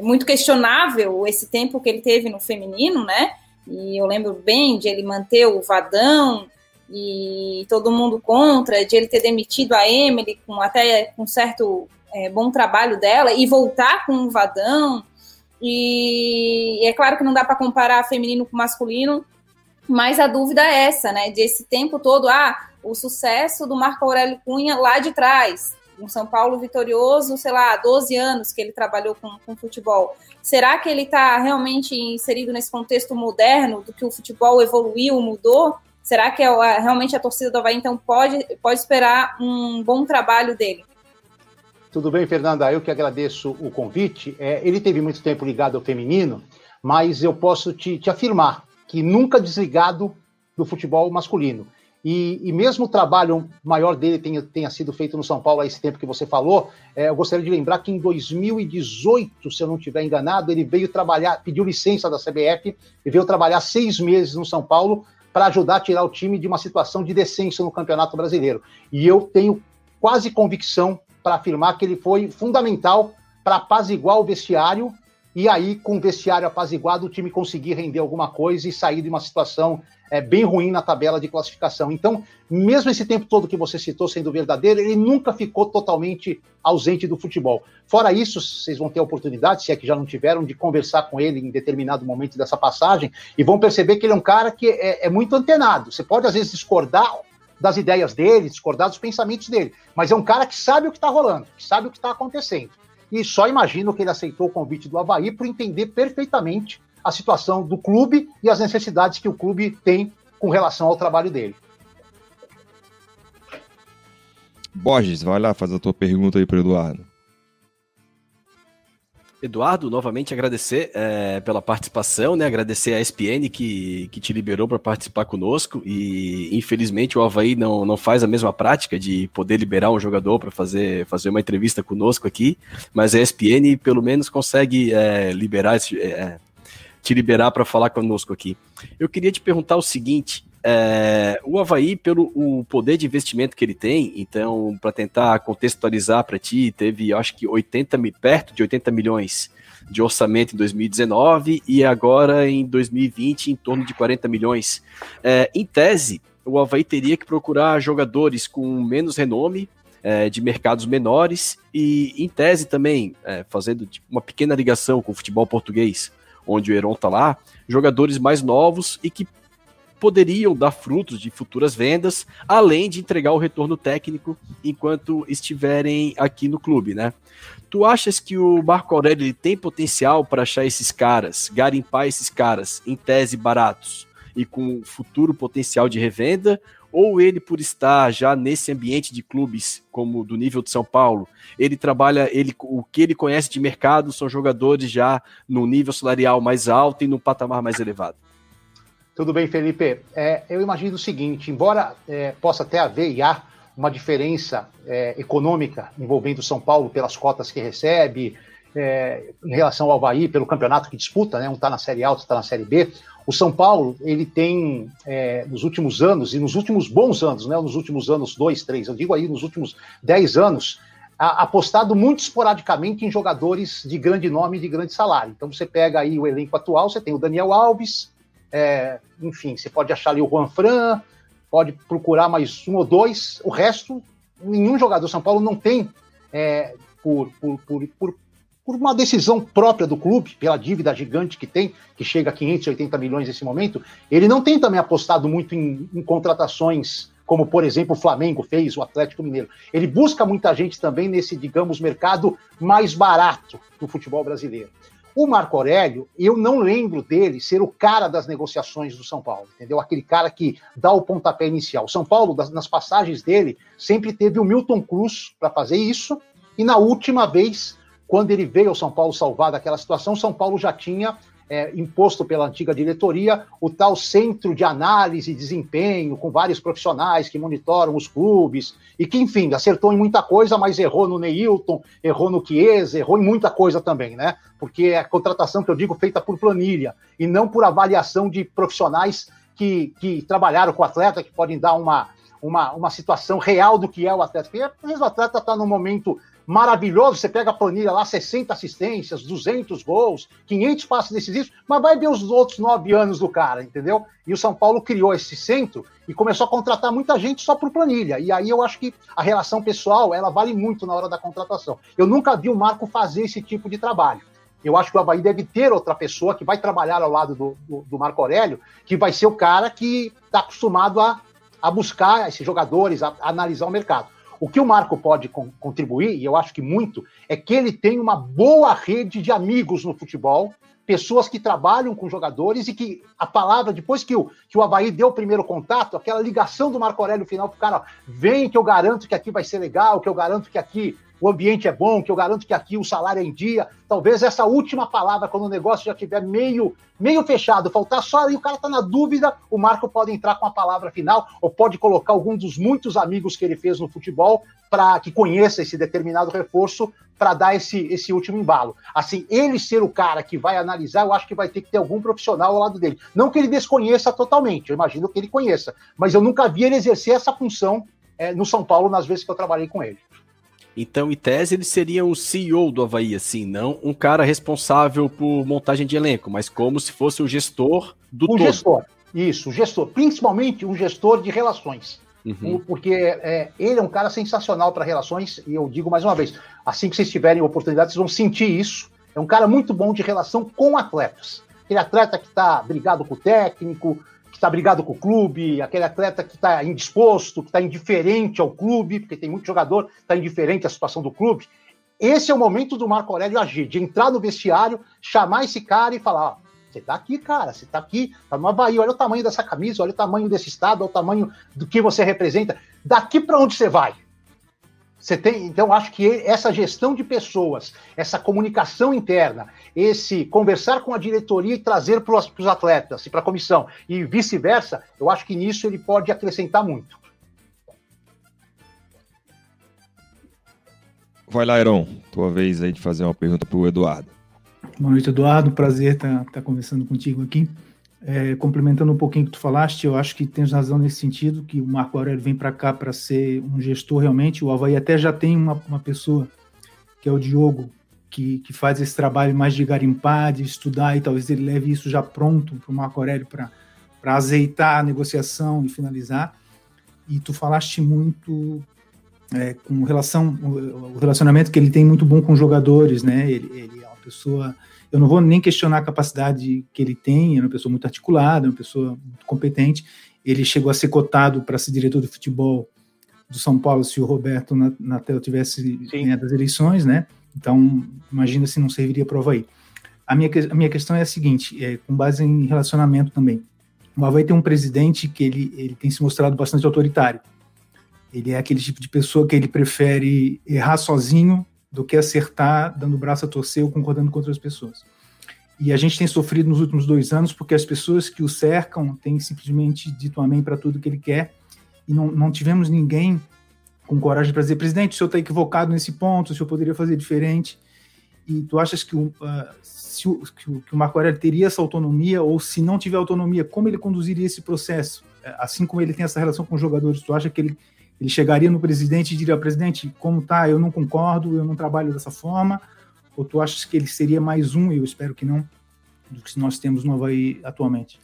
muito questionável esse tempo que ele teve no feminino, né? E eu lembro bem de ele manter o Vadão e todo mundo contra, de ele ter demitido a Emily com até com certo é, bom trabalho dela e voltar com o Vadão. E é claro que não dá para comparar feminino com masculino, mas a dúvida é essa, né? Desse tempo todo, ah, o sucesso do Marco Aurélio Cunha lá de trás, um São Paulo vitorioso, sei lá, 12 anos que ele trabalhou com, com futebol. Será que ele está realmente inserido nesse contexto moderno do que o futebol evoluiu, mudou? Será que é, realmente a torcida do Havaí, então, pode, pode esperar um bom trabalho dele? Tudo bem, Fernanda? Eu que agradeço o convite. É, ele teve muito tempo ligado ao feminino, mas eu posso te, te afirmar que nunca desligado do futebol masculino. E, e, mesmo o trabalho maior dele tenha, tenha sido feito no São Paulo há esse tempo que você falou, é, eu gostaria de lembrar que em 2018, se eu não estiver enganado, ele veio trabalhar, pediu licença da CBF e veio trabalhar seis meses no São Paulo para ajudar a tirar o time de uma situação de descenso no Campeonato Brasileiro. E eu tenho quase convicção para afirmar que ele foi fundamental para apaziguar o vestiário e aí, com o vestiário apaziguado, o time conseguir render alguma coisa e sair de uma situação é, bem ruim na tabela de classificação. Então, mesmo esse tempo todo que você citou sendo verdadeiro, ele nunca ficou totalmente ausente do futebol. Fora isso, vocês vão ter a oportunidade, se é que já não tiveram, de conversar com ele em determinado momento dessa passagem e vão perceber que ele é um cara que é, é muito antenado. Você pode, às vezes, discordar das ideias dele, discordar dos pensamentos dele, mas é um cara que sabe o que está rolando, que sabe o que está acontecendo. E só imagino que ele aceitou o convite do Havaí por entender perfeitamente a situação do clube e as necessidades que o clube tem com relação ao trabalho dele. Borges, vai lá fazer a tua pergunta aí para Eduardo. Eduardo, novamente agradecer é, pela participação, né? Agradecer a ESPN que, que te liberou para participar conosco e infelizmente o Havaí não, não faz a mesma prática de poder liberar um jogador para fazer, fazer uma entrevista conosco aqui, mas a ESPN pelo menos consegue é, liberar é, te liberar para falar conosco aqui. Eu queria te perguntar o seguinte: é, o Havaí, pelo o poder de investimento que ele tem, então, para tentar contextualizar para ti, teve, acho que 80 perto de 80 milhões de orçamento em 2019 e agora em 2020 em torno de 40 milhões. É, em tese, o Havaí teria que procurar jogadores com menos renome, é, de mercados menores e, em tese também, fazendo tipo, uma pequena ligação com o futebol português, onde o Heron está lá, jogadores mais novos e que poderiam dar frutos de futuras vendas, além de entregar o retorno técnico enquanto estiverem aqui no clube, né? Tu achas que o Marco Aurélio tem potencial para achar esses caras, garimpar esses caras em tese baratos e com futuro potencial de revenda? Ou ele, por estar já nesse ambiente de clubes como do nível de São Paulo, ele trabalha, ele, o que ele conhece de mercado são jogadores já no nível salarial mais alto e no patamar mais elevado? Tudo bem, Felipe. É, eu imagino o seguinte: embora é, possa até haver e há uma diferença é, econômica envolvendo São Paulo pelas cotas que recebe, é, em relação ao Havaí, pelo campeonato que disputa, né, um está na Série A, outro está na Série B. O São Paulo, ele tem, é, nos últimos anos, e nos últimos bons anos, né, nos últimos anos, dois, três, eu digo aí, nos últimos dez anos, a, apostado muito esporadicamente em jogadores de grande nome e de grande salário. Então você pega aí o elenco atual, você tem o Daniel Alves, é, enfim, você pode achar ali o Juan Fran, pode procurar mais um ou dois. O resto, nenhum jogador São Paulo não tem, é, por, por, por, por, por uma decisão própria do clube, pela dívida gigante que tem, que chega a 580 milhões nesse momento, ele não tem também apostado muito em, em contratações como por exemplo o Flamengo fez, o Atlético Mineiro. Ele busca muita gente também nesse, digamos, mercado mais barato do futebol brasileiro. O Marco Aurélio, eu não lembro dele ser o cara das negociações do São Paulo, entendeu? Aquele cara que dá o pontapé inicial. O São Paulo, nas passagens dele, sempre teve o Milton Cruz para fazer isso, e na última vez, quando ele veio ao São Paulo salvar daquela situação, São Paulo já tinha é, imposto pela antiga diretoria, o tal centro de análise e desempenho, com vários profissionais que monitoram os clubes, e que, enfim, acertou em muita coisa, mas errou no Neilton, errou no Chiesa, errou em muita coisa também, né? Porque é a contratação que eu digo feita por planilha, e não por avaliação de profissionais que, que trabalharam com o atleta, que podem dar uma, uma, uma situação real do que é o atleta. Porque às vezes o atleta está num momento maravilhoso, você pega a planilha lá, 60 assistências, 200 gols, 500 passes decisivos, mas vai ver os outros nove anos do cara, entendeu? E o São Paulo criou esse centro e começou a contratar muita gente só por planilha. E aí eu acho que a relação pessoal, ela vale muito na hora da contratação. Eu nunca vi o Marco fazer esse tipo de trabalho. Eu acho que o Havaí deve ter outra pessoa que vai trabalhar ao lado do, do, do Marco Aurélio, que vai ser o cara que está acostumado a, a buscar esses jogadores, a, a analisar o mercado. O que o Marco pode con contribuir, e eu acho que muito, é que ele tem uma boa rede de amigos no futebol, pessoas que trabalham com jogadores e que a palavra, depois que o, que o Havaí deu o primeiro contato, aquela ligação do Marco Aurélio final para o cara, vem que eu garanto que aqui vai ser legal, que eu garanto que aqui o ambiente é bom, que eu garanto que aqui o salário é em dia. Talvez essa última palavra, quando o negócio já estiver meio, meio fechado, faltar só e o cara está na dúvida, o Marco pode entrar com a palavra final ou pode colocar algum dos muitos amigos que ele fez no futebol para que conheça esse determinado reforço para dar esse, esse último embalo. Assim, ele ser o cara que vai analisar, eu acho que vai ter que ter algum profissional ao lado dele. Não que ele desconheça totalmente, eu imagino que ele conheça, mas eu nunca vi ele exercer essa função é, no São Paulo nas vezes que eu trabalhei com ele. Então, em tese, ele seria um CEO do Havaí, assim, não um cara responsável por montagem de elenco, mas como se fosse o gestor do um todo. gestor, isso, o gestor, principalmente um gestor de relações. Uhum. Porque é, ele é um cara sensacional para relações, e eu digo mais uma vez, assim que vocês tiverem oportunidade, vocês vão sentir isso. É um cara muito bom de relação com atletas. Aquele atleta que está brigado com o técnico, está brigado com o clube, aquele atleta que está indisposto, que está indiferente ao clube, porque tem muito jogador está indiferente à situação do clube. Esse é o momento do Marco Aurélio agir, de entrar no vestiário, chamar esse cara e falar: ó, você tá aqui, cara, você tá aqui, tá no Havaí, olha o tamanho dessa camisa, olha o tamanho desse estado, olha o tamanho do que você representa. Daqui para onde você vai? Você tem, então, acho que essa gestão de pessoas, essa comunicação interna, esse conversar com a diretoria e trazer para os atletas e para a comissão e vice-versa, eu acho que nisso ele pode acrescentar muito. Vai lá, Heron, tua vez aí de fazer uma pergunta para o Eduardo. Boa noite, Eduardo. Prazer estar tá, tá conversando contigo aqui. É, complementando um pouquinho o que tu falaste, eu acho que tens razão nesse sentido, que o Marco Aurélio vem para cá para ser um gestor realmente. O Havaí até já tem uma, uma pessoa, que é o Diogo, que, que faz esse trabalho mais de garimpar, de estudar, e talvez ele leve isso já pronto para o Marco Aurélio para azeitar a negociação e finalizar. E tu falaste muito é, com relação o relacionamento que ele tem muito bom com jogadores, né? Ele, ele, é uma pessoa, eu não vou nem questionar a capacidade que ele tem, é uma pessoa muito articulada, é uma pessoa muito competente. Ele chegou a ser cotado para ser diretor de futebol do São Paulo se o Roberto Natel tivesse ganhado as eleições, né? Então, imagina se não serviria prova aí. A minha, a minha questão é a seguinte, é, com base em relacionamento também. O Havaí tem um presidente que ele, ele tem se mostrado bastante autoritário. Ele é aquele tipo de pessoa que ele prefere errar sozinho do que acertar dando o braço a torcer ou concordando com outras pessoas. E a gente tem sofrido nos últimos dois anos porque as pessoas que o cercam têm simplesmente dito amém para tudo que ele quer e não, não tivemos ninguém com coragem para dizer, presidente, o senhor está equivocado nesse ponto, o senhor poderia fazer diferente. E tu achas que, uh, se o, que, o, que o Marco Aurélio teria essa autonomia, ou se não tiver autonomia, como ele conduziria esse processo? É, assim como ele tem essa relação com os jogadores, tu acha que ele, ele chegaria no presidente e diria, presidente, como tá, eu não concordo, eu não trabalho dessa forma? Ou tu achas que ele seria mais um, eu espero que não, do que nós temos no Havaí atualmente?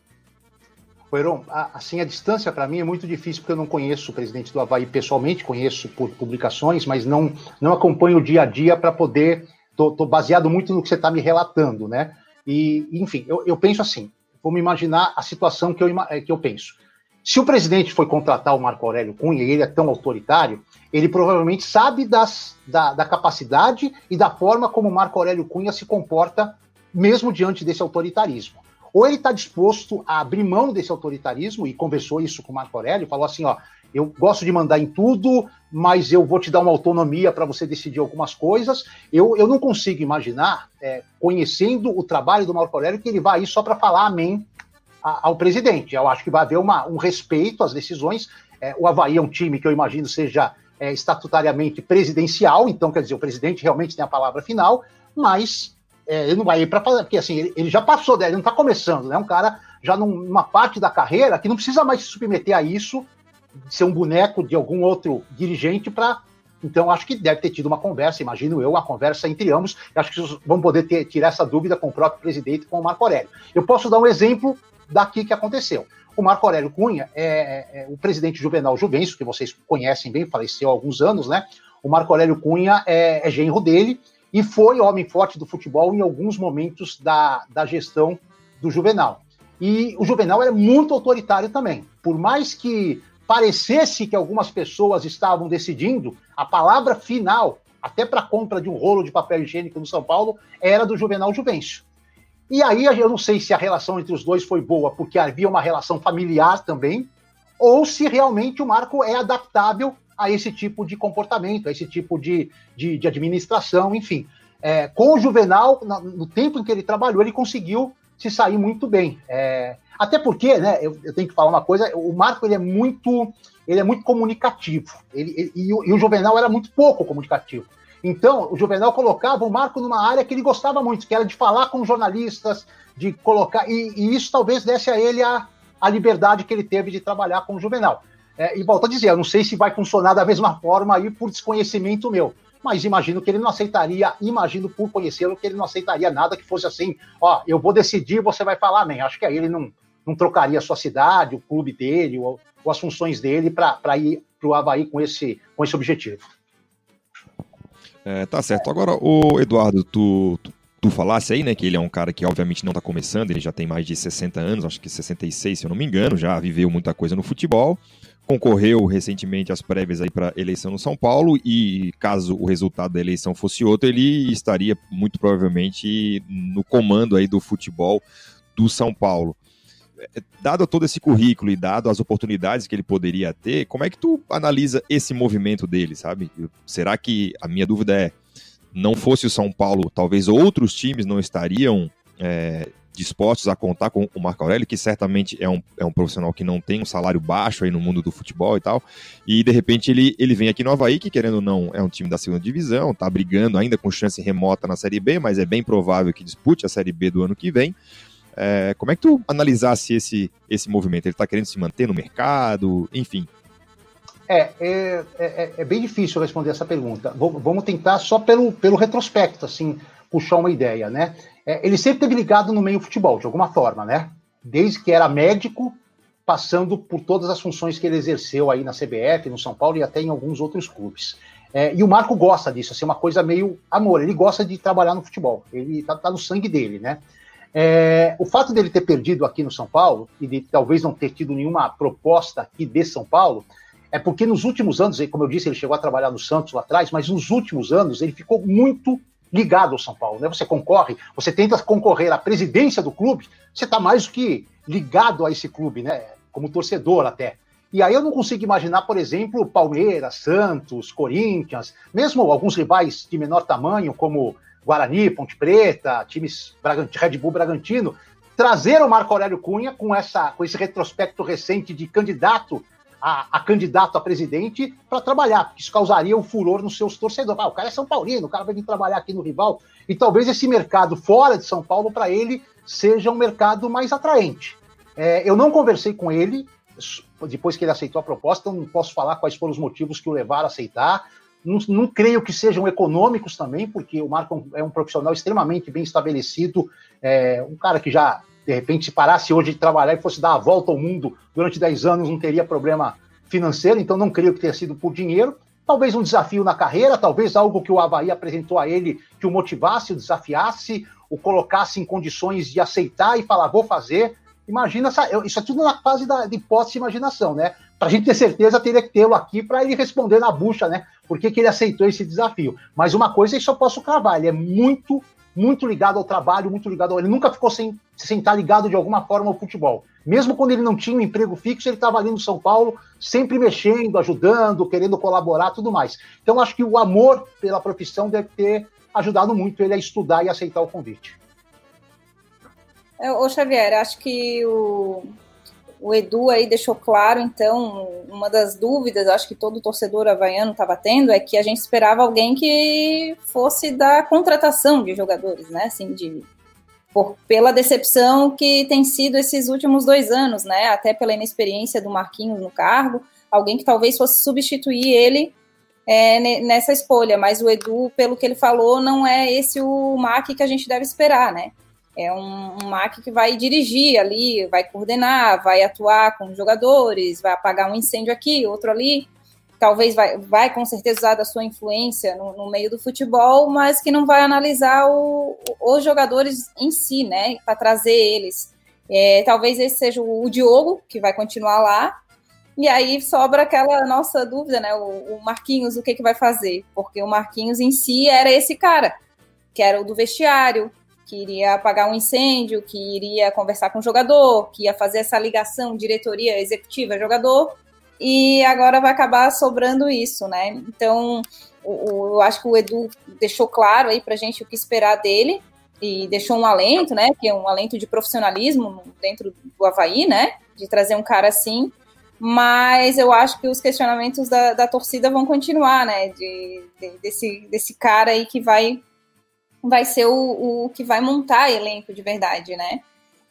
Heron, assim, a distância para mim é muito difícil porque eu não conheço o presidente do Havaí pessoalmente, conheço por publicações, mas não, não acompanho o dia a dia para poder. Estou baseado muito no que você está me relatando, né? E, enfim, eu, eu penso assim: vamos imaginar a situação que eu, é, que eu penso. Se o presidente foi contratar o Marco Aurélio Cunha e ele é tão autoritário, ele provavelmente sabe das, da, da capacidade e da forma como o Marco Aurélio Cunha se comporta, mesmo diante desse autoritarismo. Ou ele está disposto a abrir mão desse autoritarismo, e conversou isso com o Marco Aurélio, falou assim: ó, eu gosto de mandar em tudo, mas eu vou te dar uma autonomia para você decidir algumas coisas. Eu, eu não consigo imaginar, é, conhecendo o trabalho do Marco Aurélio, que ele vai ir só para falar amém ao presidente. Eu acho que vai haver uma, um respeito às decisões. É, o Havaí é um time que eu imagino seja é, estatutariamente presidencial, então quer dizer, o presidente realmente tem a palavra final, mas é, ele não vai ir para fazer, porque assim, ele, ele já passou dele, ele não está começando, né? Um cara já numa parte da carreira que não precisa mais se submeter a isso, ser um boneco de algum outro dirigente para. Então, acho que deve ter tido uma conversa, imagino eu, uma conversa entre ambos. Acho que vocês vão poder ter, tirar essa dúvida com o próprio presidente, com o Marco Aurélio. Eu posso dar um exemplo daqui que aconteceu. O Marco Aurélio Cunha é, é, é o presidente Juvenal Juvencio, que vocês conhecem bem, faleceu há alguns anos, né? O Marco Aurélio Cunha é, é genro dele, e foi homem forte do futebol em alguns momentos da, da gestão do Juvenal. E o Juvenal era muito autoritário também. Por mais que parecesse que algumas pessoas estavam decidindo, a palavra final, até para a compra de um rolo de papel higiênico no São Paulo, era do Juvenal Juvencio. E aí eu não sei se a relação entre os dois foi boa, porque havia uma relação familiar também, ou se realmente o Marco é adaptável a esse tipo de comportamento, a esse tipo de, de, de administração, enfim. É, com o Juvenal, no tempo em que ele trabalhou, ele conseguiu se sair muito bem. É, até porque, né, eu, eu, tenho que falar uma coisa, o Marco ele é muito, ele é muito comunicativo, ele, ele e, o, e, o, Juvenal era muito pouco comunicativo. Então, o Juvenal colocava o Marco numa área que ele gostava muito, que era de falar com jornalistas, de colocar, e, e isso talvez desse a ele a, a liberdade que ele teve de trabalhar com o Juvenal. É, e volto a dizer, eu não sei se vai funcionar da mesma forma aí por desconhecimento meu. Mas imagino que ele não aceitaria, imagino por conhecê-lo, que ele não aceitaria nada que fosse assim, ó, eu vou decidir, você vai falar amém. Acho que aí ele não, não trocaria a sua cidade, o clube dele, ou, ou as funções dele para ir para o Havaí com esse, com esse objetivo. É, tá certo. Agora, o Eduardo, tu, tu, tu, falasse aí, né, que ele é um cara que obviamente não está começando, ele já tem mais de 60 anos, acho que 66, se eu não me engano, já viveu muita coisa no futebol concorreu recentemente às prévias aí para eleição no São Paulo e caso o resultado da eleição fosse outro, ele estaria muito provavelmente no comando aí do futebol do São Paulo. Dado todo esse currículo e dado as oportunidades que ele poderia ter, como é que tu analisa esse movimento dele, sabe? Será que a minha dúvida é, não fosse o São Paulo, talvez outros times não estariam é, dispostos a contar com o Marco Aurélio, que certamente é um, é um profissional que não tem um salário baixo aí no mundo do futebol e tal, e de repente ele, ele vem aqui no Havaí, que querendo ou não é um time da segunda divisão, tá brigando ainda com chance remota na Série B, mas é bem provável que dispute a Série B do ano que vem. É, como é que tu analisasse esse, esse movimento? Ele está querendo se manter no mercado, enfim. É, é, é, é, bem difícil responder essa pergunta. Vamos tentar só pelo, pelo retrospecto, assim, puxar uma ideia, né? É, ele sempre teve ligado no meio futebol, de alguma forma, né? Desde que era médico, passando por todas as funções que ele exerceu aí na CBF, no São Paulo e até em alguns outros clubes. É, e o Marco gosta disso, assim, uma coisa meio amor. Ele gosta de trabalhar no futebol. Ele tá, tá no sangue dele, né? É, o fato dele ter perdido aqui no São Paulo e de talvez não ter tido nenhuma proposta aqui de São Paulo é porque nos últimos anos, como eu disse, ele chegou a trabalhar no Santos lá atrás, mas nos últimos anos ele ficou muito ligado ao São Paulo, né? Você concorre, você tenta concorrer à presidência do clube, você está mais do que ligado a esse clube, né? Como torcedor até. E aí eu não consigo imaginar, por exemplo, Palmeiras, Santos, Corinthians, mesmo alguns rivais de menor tamanho, como Guarani, Ponte Preta, times Red Bull Bragantino, trazer o Marco Aurélio Cunha com, essa, com esse retrospecto recente de candidato a, a candidato a presidente para trabalhar, porque isso causaria um furor nos seus torcedores. Ah, o cara é São Paulino, o cara vai vir trabalhar aqui no rival. E talvez esse mercado fora de São Paulo, para ele, seja um mercado mais atraente. É, eu não conversei com ele depois que ele aceitou a proposta, eu não posso falar quais foram os motivos que o levaram a aceitar. Não, não, creio que sejam econômicos também, porque o Marco é um profissional extremamente bem estabelecido, é, um cara que já de repente, se parasse hoje de trabalhar e fosse dar a volta ao mundo durante 10 anos, não teria problema financeiro, então não creio que tenha sido por dinheiro. Talvez um desafio na carreira, talvez algo que o Havaí apresentou a ele que o motivasse, o desafiasse, o colocasse em condições de aceitar e falar, vou fazer. Imagina, isso é tudo na fase da, de hipótese e imaginação, né? Para a gente ter certeza, teria que tê-lo aqui para ele responder na bucha, né? Por que, que ele aceitou esse desafio. Mas uma coisa eu só posso cravar, ele é muito muito ligado ao trabalho, muito ligado ao... Ele nunca ficou sem, sem estar ligado de alguma forma ao futebol. Mesmo quando ele não tinha um emprego fixo, ele estava ali no São Paulo, sempre mexendo, ajudando, querendo colaborar, tudo mais. Então, acho que o amor pela profissão deve ter ajudado muito ele a estudar e aceitar o convite. É, ô Xavier, acho que o, o Edu aí deixou claro, então, uma das dúvidas, acho que todo torcedor havaiano estava tendo, é que a gente esperava alguém que fosse da contratação de jogadores, né? Assim, de, por, pela decepção que tem sido esses últimos dois anos, né? Até pela inexperiência do Marquinhos no cargo, alguém que talvez fosse substituir ele é, nessa escolha, mas o Edu, pelo que ele falou, não é esse o Mac que a gente deve esperar, né? É um, um MAC que vai dirigir ali, vai coordenar, vai atuar com os vai apagar um incêndio aqui, outro ali, talvez vai, vai com certeza usar da sua influência no, no meio do futebol, mas que não vai analisar o, os jogadores em si, né, para trazer eles. É, talvez esse seja o, o Diogo, que vai continuar lá, e aí sobra aquela nossa dúvida, né? O, o, Marquinhos, o que, que vai fazer? Porque o Marquinhos em si era esse cara, que era o do vestiário, que iria apagar um incêndio, que iria conversar com o jogador, que ia fazer essa ligação diretoria executiva jogador, e agora vai acabar sobrando isso, né? Então, eu acho que o Edu deixou claro aí pra gente o que esperar dele, e deixou um alento, né? Que é um alento de profissionalismo dentro do Havaí, né? De trazer um cara assim. Mas eu acho que os questionamentos da, da torcida vão continuar, né? De, de, desse, desse cara aí que vai vai ser o, o que vai montar elenco de verdade, né?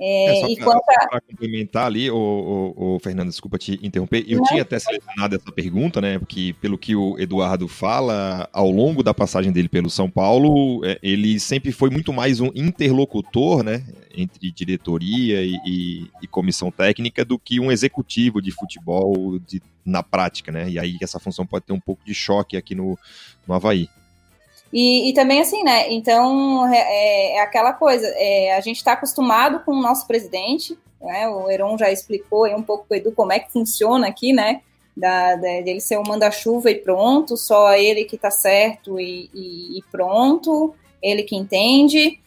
É, é, para complementar ali, o, o, o, Fernando, desculpa te interromper, eu Não. tinha até selecionado essa pergunta, né? Porque pelo que o Eduardo fala, ao longo da passagem dele pelo São Paulo, é, ele sempre foi muito mais um interlocutor, né? Entre diretoria e, e, e comissão técnica do que um executivo de futebol de, na prática, né? E aí essa função pode ter um pouco de choque aqui no, no Havaí. E, e, também assim, né? Então é, é, é aquela coisa, é, a gente está acostumado com o nosso presidente, né? O Heron já explicou aí um pouco o Edu como é que funciona aqui, né? Da, da, dele ser um manda-chuva e pronto, só ele que tá certo e, e, e pronto, ele que entende.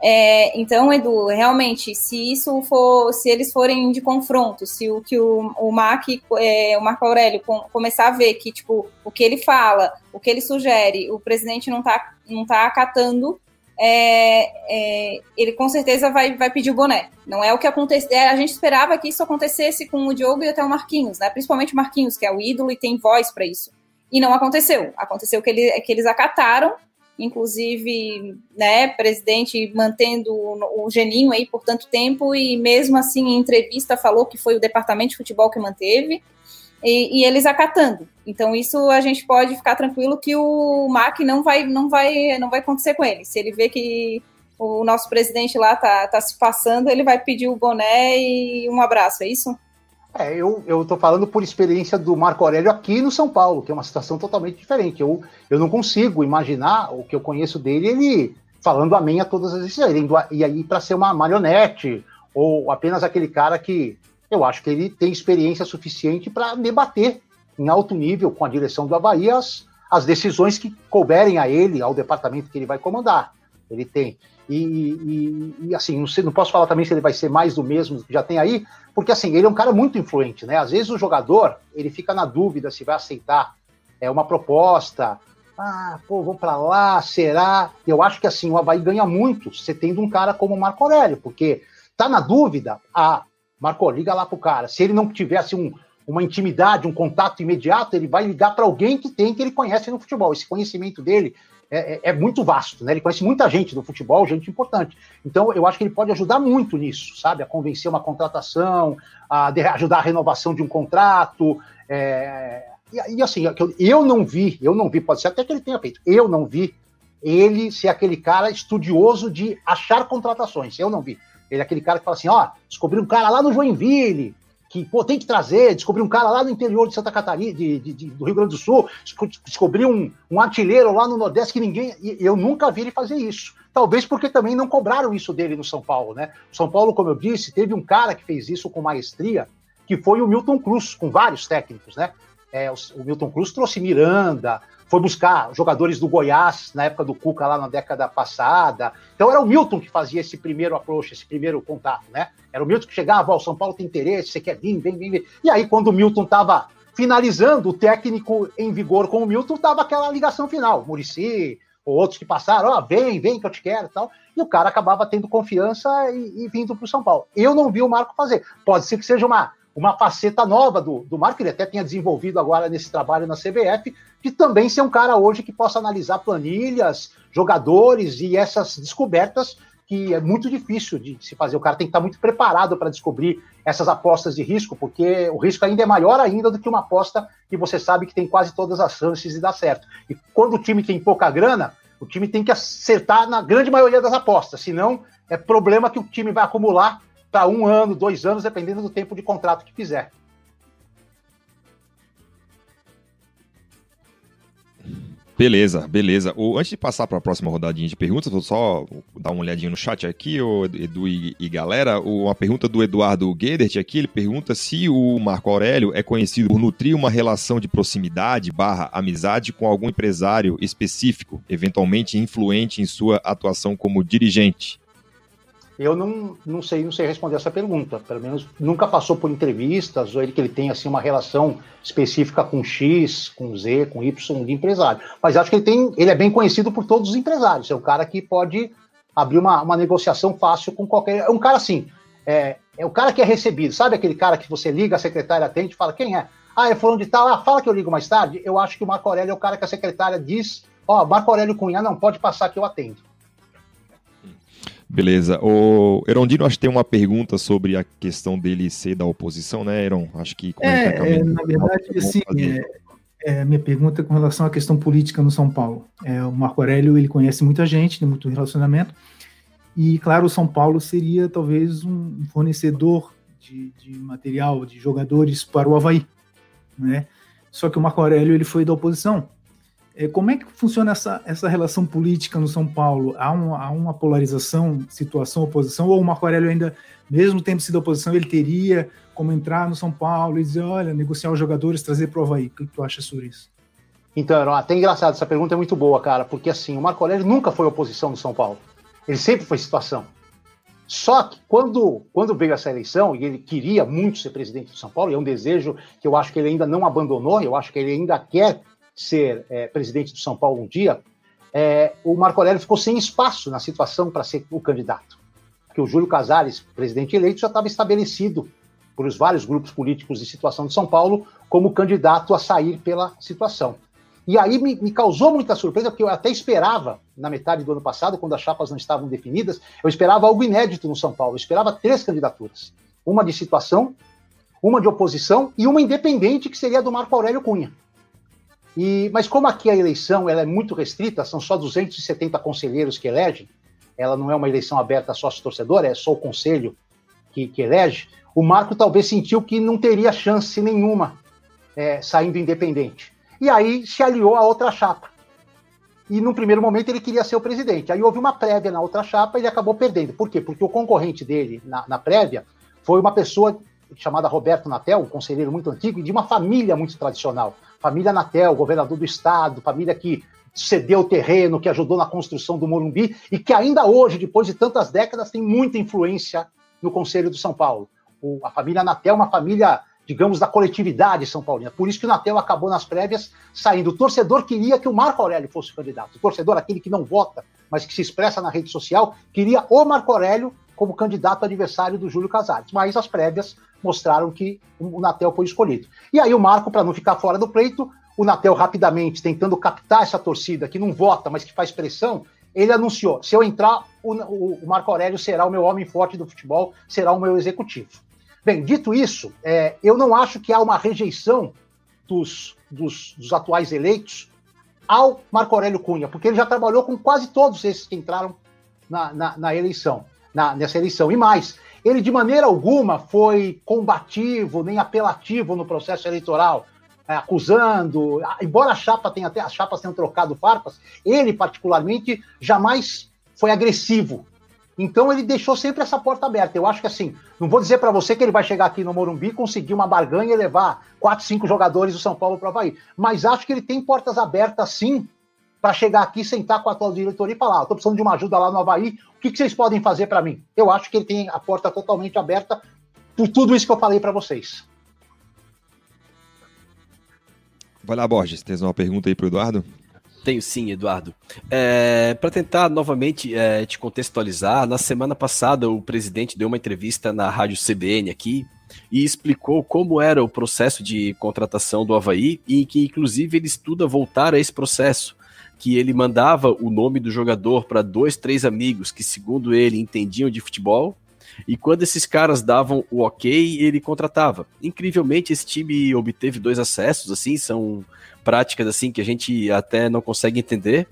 É, então, Edu, realmente, se isso for, se eles forem de confronto, se o que o, o, Mac, é, o Marco Aurélio com, começar a ver que, tipo, o que ele fala, o que ele sugere, o presidente não está não tá acatando, é, é, ele com certeza vai, vai pedir o boné. Não é o que aconteceu. É, a gente esperava que isso acontecesse com o Diogo e até o Marquinhos, né? Principalmente o Marquinhos, que é o ídolo e tem voz para isso. E não aconteceu. Aconteceu que, ele, que eles acataram inclusive, né, presidente mantendo o Geninho aí por tanto tempo e mesmo assim em entrevista falou que foi o departamento de futebol que manteve. e, e, eles acatando. Então isso a gente pode ficar tranquilo que o MAC não vai, não vai, não vai acontecer com ele. Se ele vê que o nosso presidente lá tá, tá se passando, ele vai pedir o boné e um abraço, é isso? É, eu, eu tô falando por experiência do Marco Aurélio aqui no São Paulo, que é uma situação totalmente diferente. Eu, eu não consigo imaginar o que eu conheço dele, ele falando amém a todas as decisões. E aí para ser uma marionete, ou apenas aquele cara que eu acho que ele tem experiência suficiente para debater em alto nível com a direção do Havaí as, as decisões que couberem a ele, ao departamento que ele vai comandar. Ele tem. E, e, e, assim, não, sei, não posso falar também se ele vai ser mais do mesmo que já tem aí, porque assim, ele é um cara muito influente, né? Às vezes o jogador, ele fica na dúvida se vai aceitar é, uma proposta, ah, pô, vou para lá, será? Eu acho que assim, o Havaí ganha muito você tendo um cara como o Marco Aurélio, porque tá na dúvida, ah, Marco, liga lá pro cara. Se ele não tivesse um, uma intimidade, um contato imediato, ele vai ligar para alguém que tem, que ele conhece no futebol. Esse conhecimento dele é, é, é, muito vasto, né? Ele conhece muita gente do futebol, gente importante. Então, eu acho que ele pode ajudar muito nisso, sabe? A convencer uma contratação, a ajudar a renovação de um contrato. É, e, e, assim, eu, eu não vi, eu não vi, pode ser até que ele tenha feito, eu não vi ele ser aquele cara estudioso de achar contratações. Eu não vi. Ele é aquele cara que fala assim: ó, descobri um cara lá no Joinville, que pô, tem que trazer, descobri um cara lá no interior de Santa Catarina, de, de, de, do Rio Grande do Sul, descobri um, um artilheiro lá no Nordeste que ninguém. Eu nunca vi ele fazer isso. Talvez porque também não cobraram isso dele no São Paulo, né? São Paulo, como eu disse, teve um cara que fez isso com maestria, que foi o Milton Cruz, com vários técnicos, né? É, o, o Milton Cruz trouxe Miranda, foi buscar jogadores do Goiás na época do Cuca lá na década passada. Então era o Milton que fazia esse primeiro approach, esse primeiro contato, né? Era o Milton que chegava, ó, o São Paulo tem interesse, você quer vir, vem, vem, vem. E aí quando o Milton estava finalizando, o técnico em vigor com o Milton tava aquela ligação final, Murici, ou outros que passaram, ó, vem, vem que eu te quero tal. E o cara acabava tendo confiança e, e vindo para o São Paulo. Eu não vi o Marco fazer. Pode ser que seja uma uma faceta nova do, do Marco, ele até tenha desenvolvido agora nesse trabalho na CBF, de também ser um cara hoje que possa analisar planilhas, jogadores e essas descobertas que é muito difícil de se fazer. O cara tem que estar muito preparado para descobrir essas apostas de risco, porque o risco ainda é maior ainda do que uma aposta que você sabe que tem quase todas as chances de dar certo. E quando o time tem pouca grana, o time tem que acertar na grande maioria das apostas, senão é problema que o time vai acumular para um ano, dois anos, dependendo do tempo de contrato que fizer. Beleza, beleza. O, antes de passar para a próxima rodadinha de perguntas, vou só dar uma olhadinha no chat aqui, o Edu e, e galera. O, uma pergunta do Eduardo Gedert aqui, ele pergunta se o Marco Aurélio é conhecido por nutrir uma relação de proximidade barra amizade com algum empresário específico, eventualmente influente em sua atuação como dirigente. Eu não, não sei, não sei responder essa pergunta. Pelo menos nunca passou por entrevistas, ou ele que ele tem assim uma relação específica com X, com Z, com Y de empresário. Mas acho que ele tem, ele é bem conhecido por todos os empresários. É um cara que pode abrir uma, uma negociação fácil com qualquer. É um cara assim, é, é o cara que é recebido. Sabe aquele cara que você liga, a secretária atende fala quem é? Ah, é falando de tal, ah, fala que eu ligo mais tarde. Eu acho que o Marco Aurélio é o cara que a secretária diz, ó, oh, Marco Aurélio Cunha, não, pode passar que eu atendo. Beleza. O Erondino, acho que tem uma pergunta sobre a questão dele ser da oposição, né, Eron? Acho que. É, é, na verdade, assim, é, é, minha pergunta é com relação à questão política no São Paulo. É, o Marco Aurélio, ele conhece muita gente, tem muito relacionamento, e, claro, o São Paulo seria talvez um fornecedor de, de material, de jogadores para o Havaí, né? Só que o Marco Aurélio, ele foi da oposição, é, como é que funciona essa, essa relação política no São Paulo? Há, um, há uma polarização, situação, oposição, ou o Marco Aurélio ainda, mesmo tendo sido oposição, ele teria como entrar no São Paulo e dizer, olha, negociar os jogadores, trazer para o? O que tu acha sobre isso? Então, até engraçado, essa pergunta é muito boa, cara, porque assim, o Marco Aurélio nunca foi oposição no São Paulo. Ele sempre foi situação. Só que quando, quando veio essa eleição, e ele queria muito ser presidente de São Paulo, e é um desejo que eu acho que ele ainda não abandonou, eu acho que ele ainda quer ser é, presidente do São Paulo um dia, é, o Marco Aurélio ficou sem espaço na situação para ser o candidato. Porque o Júlio Casares, presidente eleito, já estava estabelecido por os vários grupos políticos de situação de São Paulo como candidato a sair pela situação. E aí me, me, causou muita surpresa, porque eu até esperava, na metade do ano passado, quando as chapas não estavam definidas, eu esperava algo inédito no São Paulo. Eu esperava três candidaturas. Uma de situação, uma de oposição e uma independente, que seria do Marco Aurélio Cunha. E, mas como aqui a eleição ela é muito restrita, são só 270 conselheiros que elegem, ela não é uma eleição aberta sócio-torcedor, é só o conselho que, que, elege, o Marco talvez sentiu que não teria chance nenhuma é, saindo independente. E aí se aliou a outra chapa. E num primeiro momento ele queria ser o presidente. Aí houve uma prévia na outra chapa e ele acabou perdendo. Por quê? Porque o concorrente dele na, na prévia foi uma pessoa chamada Roberto Natel, um conselheiro muito antigo e de uma família muito tradicional. Família Natel, governador do estado, família que cedeu o terreno, que ajudou na construção do Morumbi e que ainda hoje, depois de tantas décadas, tem muita influência no Conselho de São Paulo. O, a família Natel é uma família, digamos, da coletividade São Paulina. Por isso que o Natel acabou nas prévias saindo. O torcedor queria que o Marco Aurélio fosse candidato. O torcedor, aquele que não vota, mas que se expressa na rede social, queria o Marco Aurélio como candidato adversário do Júlio Casares. Mas as prévias mostraram que o Natel foi escolhido. E aí o Marco, para não ficar fora do pleito, o Natel rapidamente, tentando captar essa torcida que não vota, mas que faz pressão, ele anunciou: se eu entrar, o, o, Marco Aurélio será o meu homem forte do futebol, será o meu executivo. Bem, dito isso, é, eu não acho que há uma rejeição dos, dos, dos, atuais eleitos ao Marco Aurélio Cunha, porque ele já trabalhou com quase todos esses que entraram na, na, na eleição, na, nessa eleição. E mais, ele de maneira alguma foi combativo nem apelativo no processo eleitoral, é, acusando, embora a chapa tenha até as chapas tenham trocado farpas, ele particularmente jamais foi agressivo. Então ele deixou sempre essa porta aberta. Eu acho que assim, não vou dizer para você que ele vai chegar aqui no Morumbi, conseguir uma barganha e levar quatro, cinco jogadores do São Paulo para o Havaí, mas acho que ele tem portas abertas sim para chegar aqui, sentar com a atual diretoria e falar: estou precisando de uma ajuda lá no Havaí, o que, que vocês podem fazer para mim? Eu acho que ele tem a porta totalmente aberta por tudo isso que eu falei para vocês. Vai lá, Borges, tem uma pergunta aí para o Eduardo? Tenho sim, Eduardo. É, para tentar novamente é, te contextualizar, na semana passada o presidente deu uma entrevista na rádio CBN aqui e explicou como era o processo de contratação do Havaí e que, inclusive, ele estuda voltar a esse processo que ele mandava o nome do jogador para dois, três amigos que, segundo ele, entendiam de futebol. E quando esses caras davam o ok, ele contratava. Incrivelmente, esse time obteve dois acessos, assim, são práticas assim que a gente até não consegue entender,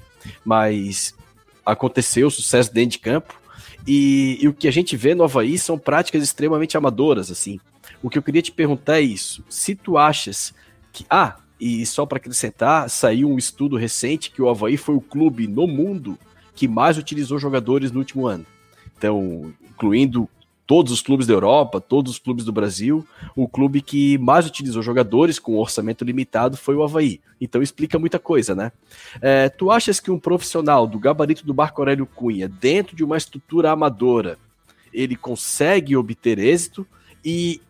mas aconteceu sucesso dentro de campo. E, e, o que a gente vê no Havaí são práticas extremamente amadoras, assim. O que eu queria te perguntar é isso: se tu achas que. Ah, e só para acrescentar, saiu um estudo recente que o Havaí foi o clube no mundo que mais utilizou jogadores no último ano. Então, incluindo todos os clubes da Europa, todos os clubes do Brasil, o clube que mais utilizou jogadores com orçamento limitado foi o Havaí. Então explica muita coisa, né? É, tu achas que um profissional do gabarito do Marco Aurélio Cunha, dentro de uma estrutura amadora, ele consegue obter êxito? E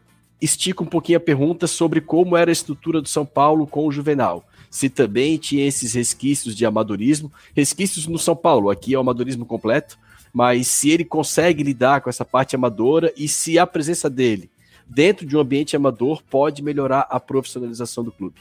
estica um pouquinho a pergunta sobre como era a estrutura do São Paulo com o Juvenal. Se também tinha esses resquícios de amadorismo, resquícios no São Paulo, aqui é o amadorismo completo, mas se ele consegue lidar com essa parte amadora e se a presença dele dentro de um ambiente amador pode melhorar a profissionalização do clube.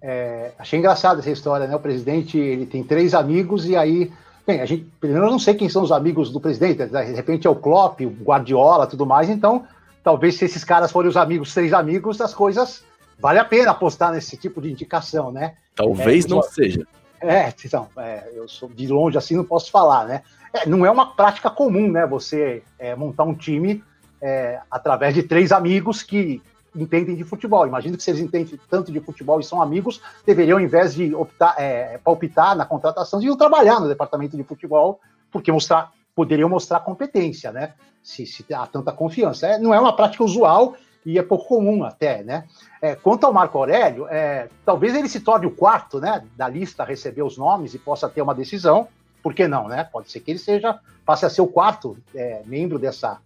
É, achei engraçada essa história, né? O presidente ele tem três amigos e aí, bem, a gente primeiro eu não sei quem são os amigos do presidente, de repente é o Klopp, o Guardiola, tudo mais, então talvez se esses caras forem os amigos, três amigos, as coisas vale a pena apostar nesse tipo de indicação, né? Talvez é, não seja. É, então, é, eu sou de longe assim, não posso falar, né? É, não é uma prática comum, né? Você é, montar um time é, através de três amigos que entendem de futebol. Imagino que se eles entendem tanto de futebol e são amigos, deveriam, ao invés de optar, é, palpitar na contratação, de trabalhar no departamento de futebol, porque mostrar, poderiam mostrar competência, né? se, se há tanta confiança. É, não é uma prática usual e é pouco comum até, né? É, quanto ao Marco Aurélio, é, talvez ele se torne o quarto, né, da lista a receber os nomes e possa ter uma decisão. Por que não, né? Pode ser que ele seja passe a ser o quarto é, membro dessa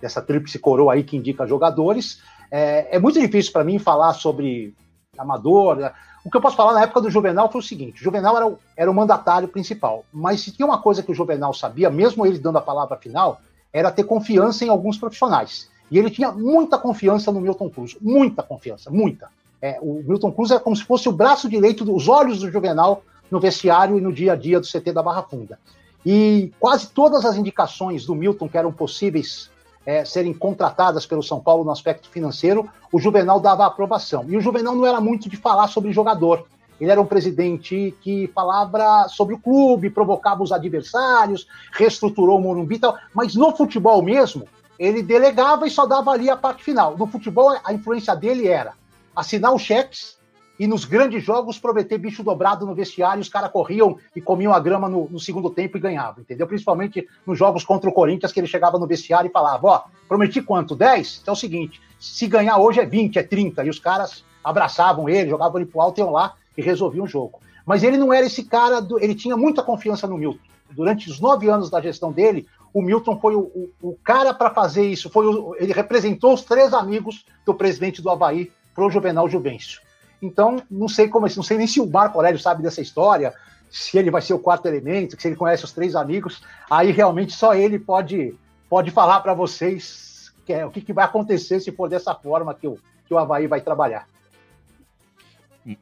dessa tríplice coroa aí que indica jogadores. É, é muito difícil para mim falar sobre amador. O que eu posso falar na época do Juvenal foi o seguinte: o Juvenal era o, era o mandatário principal, mas se tinha uma coisa que o Juvenal sabia, mesmo ele dando a palavra final, era ter confiança em alguns profissionais. E ele tinha muita confiança no Milton Cruz, muita confiança, muita. É, o Milton Cruz é como se fosse o braço direito dos olhos do Juvenal no vestiário e no dia a dia do CT da Barra Funda. E quase todas as indicações do Milton que eram possíveis é, serem contratadas pelo São Paulo no aspecto financeiro, o Juvenal dava aprovação. E o Juvenal não era muito de falar sobre jogador. Ele era um presidente que falava sobre o clube, provocava os adversários, reestruturou o Morumbi e tal, mas no futebol mesmo, ele delegava e só dava ali a parte final. No futebol, a influência dele era assinar os cheques e nos grandes jogos prometer bicho dobrado no vestiário, os caras corriam e comiam a grama no, no, segundo tempo e ganhavam, entendeu? Principalmente nos jogos contra o Corinthians, que ele chegava no vestiário e falava, ó, prometi quanto? 10? Então é o seguinte, se ganhar hoje é 20, é 30, e os caras abraçavam ele, jogavam ele pro alto, iam lá e resolviam o jogo. Mas ele não era esse cara, do, ele tinha muita confiança no Milton. Durante os nove anos da gestão dele, o Milton foi o, o, o cara para fazer isso. Foi o, ele representou os três amigos do presidente do Havaí pro Juvenal Juvencio. Então, não sei como, não sei nem se o Marco Aurélio sabe dessa história, se ele vai ser o quarto elemento, se ele conhece os três amigos. Aí realmente só ele pode, pode falar para vocês que é, o que, que, vai acontecer se for dessa forma que o, que o Havaí vai trabalhar.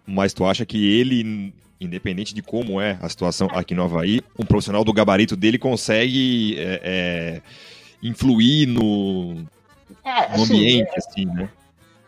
Mas tu acha que ele, independente de como é a situação aqui no Havaí, um profissional do gabarito dele consegue é, é, influir no, é, no assim, ambiente, assim, né?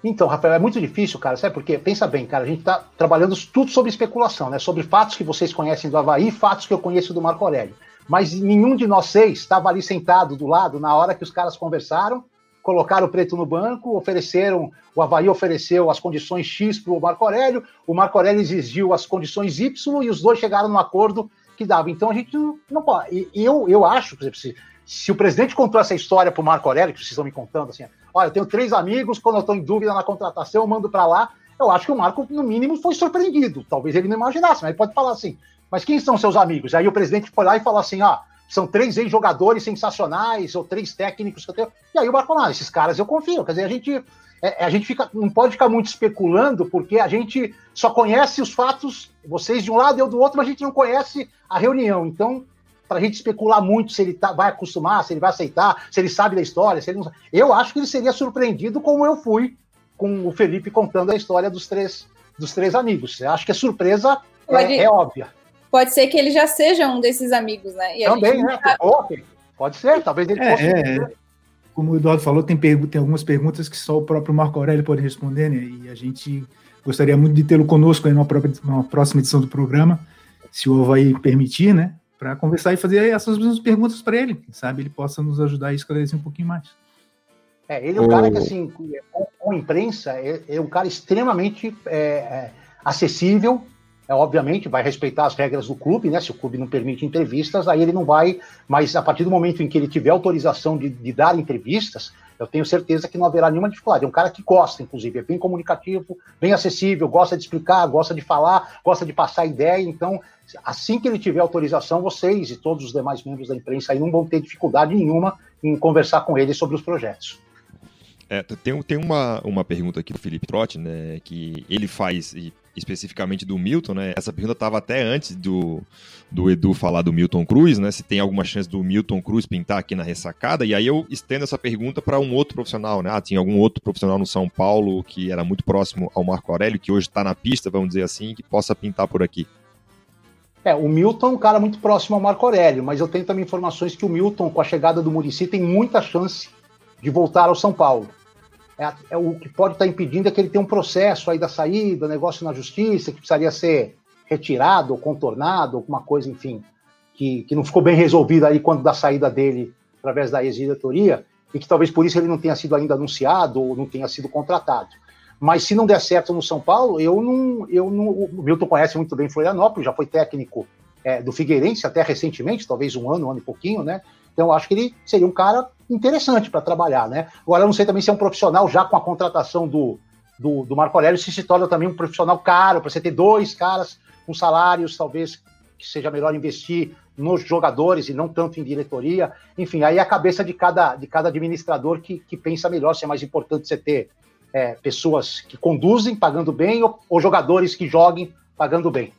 Então, Rafael, é muito difícil, cara, sabe por quê? Pensa bem, cara, a gente está trabalhando tudo sobre especulação, né? Sobre fatos que vocês conhecem do Havaí, fatos que eu conheço do Marco Aurélio. Mas nenhum de nós seis estava ali sentado do lado na hora que os caras conversaram, colocaram o preto no banco, ofereceram, o Havaí ofereceu as condições X para o Marco Aurélio, o Marco Aurélio exigiu as condições Y e os dois chegaram num acordo que dava. Então a gente não, não pode. E eu, eu acho, por exemplo, se, se o presidente contou essa história para o Marco Aurélio, que vocês estão me contando, assim, olha, eu tenho três amigos, quando eu estou em dúvida na contratação, eu mando para lá. Eu acho que o Marco, no mínimo, foi surpreendido. Talvez ele não imaginasse, mas ele pode falar assim, mas quem são seus amigos? Aí o presidente foi lá e falou assim, ah, são três ex-jogadores sensacionais, ou três técnicos que eu tenho. E aí o Marco falou, ah, esses caras eu confio. Quer dizer, a gente, é, a gente fica, não pode ficar muito especulando, porque a gente só conhece os fatos, vocês de um lado eu do outro, mas a gente não conhece a reunião. Então, para a gente especular muito se ele tá, vai acostumar, se ele vai aceitar, se ele sabe da história, se ele não Eu acho que ele seria surpreendido como eu fui com o Felipe contando a história dos três, dos três amigos. Eu acho que a surpresa é, pode, é, é, óbvia. Pode ser que ele já seja um desses amigos, né? E Também, né? Sabe... Pode ser, talvez ele é, possa. É, como o Eduardo falou, tem, tem algumas perguntas que só o próprio Marco Aurélio pode responder, né? E a gente gostaria muito de tê-lo conosco aí numa, numa próxima edição do programa, se o Havaí permitir, né? Para conversar e fazer essas mesmas perguntas para ele. Quem sabe ele possa nos ajudar a esclarecer um pouquinho mais. É, ele é um cara que, assim, com, com imprensa, é, é, um cara extremamente é, é, acessível. É, obviamente, vai respeitar as regras do clube, né? Se o clube não permite entrevistas, aí ele não vai. Mas a partir do momento em que ele tiver autorização de, de dar entrevistas, eu tenho certeza que não haverá nenhuma dificuldade. É um cara que gosta, inclusive, é bem comunicativo, bem acessível, gosta de explicar, gosta de falar, gosta de passar ideia. Então, assim que ele tiver autorização, vocês e todos os demais membros da imprensa aí não vão ter dificuldade nenhuma em conversar com ele sobre os projetos. É, tem tem uma, uma pergunta aqui do Felipe Trotti, né, que ele faz especificamente do Milton, né? Essa pergunta estava até antes do, do Edu falar do Milton Cruz, né? Se tem alguma chance do Milton Cruz pintar aqui na ressacada, e aí eu estendo essa pergunta para um outro profissional, né? Ah, tinha algum outro profissional no São Paulo que era muito próximo ao Marco Aurélio, que hoje está na pista, vamos dizer assim, que possa pintar por aqui. É, o Milton é um cara muito próximo ao Marco Aurélio, mas eu tenho também informações que o Milton, com a chegada do Murici, tem muita chance de voltar ao São Paulo. É, é, o que pode estar impedindo é que ele tenha um processo aí da saída, negócio na justiça, que precisaria ser retirado ou contornado, alguma coisa, enfim, que, que não ficou bem resolvido aí quando da saída dele através da ex-diretoria, e que talvez por isso ele não tenha sido ainda anunciado ou não tenha sido contratado. Mas se não der certo no São Paulo, eu não. Eu não o Milton conhece muito bem Florianópolis, já foi técnico é, do Figueirense até recentemente, talvez um ano, um ano e pouquinho, né? Então acho que ele seria um cara interessante para trabalhar, né? Agora eu não sei também se é um profissional já com a contratação do, do, do Marco Aurélio, se se torna também um profissional caro, para você ter dois caras com salários, talvez que seja melhor investir nos jogadores e não tanto em diretoria. Enfim, aí é a cabeça de cada, de cada administrador que, que pensa melhor se é mais importante você ter é, pessoas que conduzem pagando bem ou, ou jogadores que joguem pagando bem.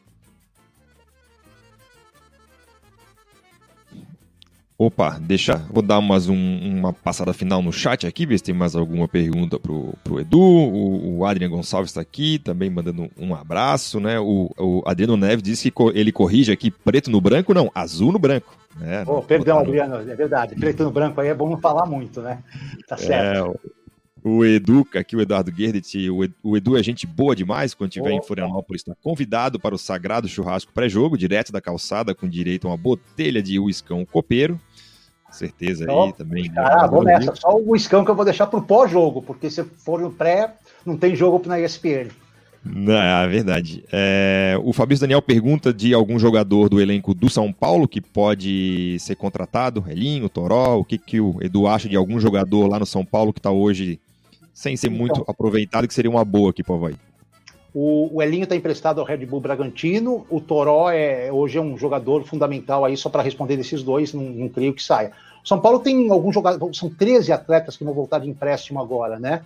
Opa, deixa, vou dar mais um, uma passada final no chat aqui, ver se tem mais alguma pergunta pro, pro Edu. O, o Adrian Gonçalves está aqui, também mandando um abraço, né? O, o Adriano Neves disse que ele corrige aqui preto no branco, não, azul no branco. Né? Oh, perdão, Adriano, é verdade. Preto no branco aí é bom não falar muito, né? Tá é, certo. É, o Edu, aqui o Eduardo Gerdet, o Edu é gente boa demais, quando estiver em Florianópolis, está convidado para o sagrado churrasco pré-jogo, direto da calçada, com direito a uma botelha de uiscão copeiro. Certeza então, aí também. Ah, vou nessa, só o uiscão que eu vou deixar para o pós-jogo, porque se for no pré, não tem jogo na ESPN. Não, é verdade. É, o Fabrício Daniel pergunta de algum jogador do elenco do São Paulo que pode ser contratado, Elinho, Toró, o que, que o Edu acha de algum jogador lá no São Paulo que está hoje sem ser então, muito aproveitado, que seria uma boa aqui para o Havaí? O, Elinho está emprestado ao Red Bull Bragantino, o Toró é, hoje é um jogador fundamental aí, só para responder desses dois, não, não creio que saia. São Paulo tem alguns jogadores, são 13 atletas que vão voltar de empréstimo agora, né?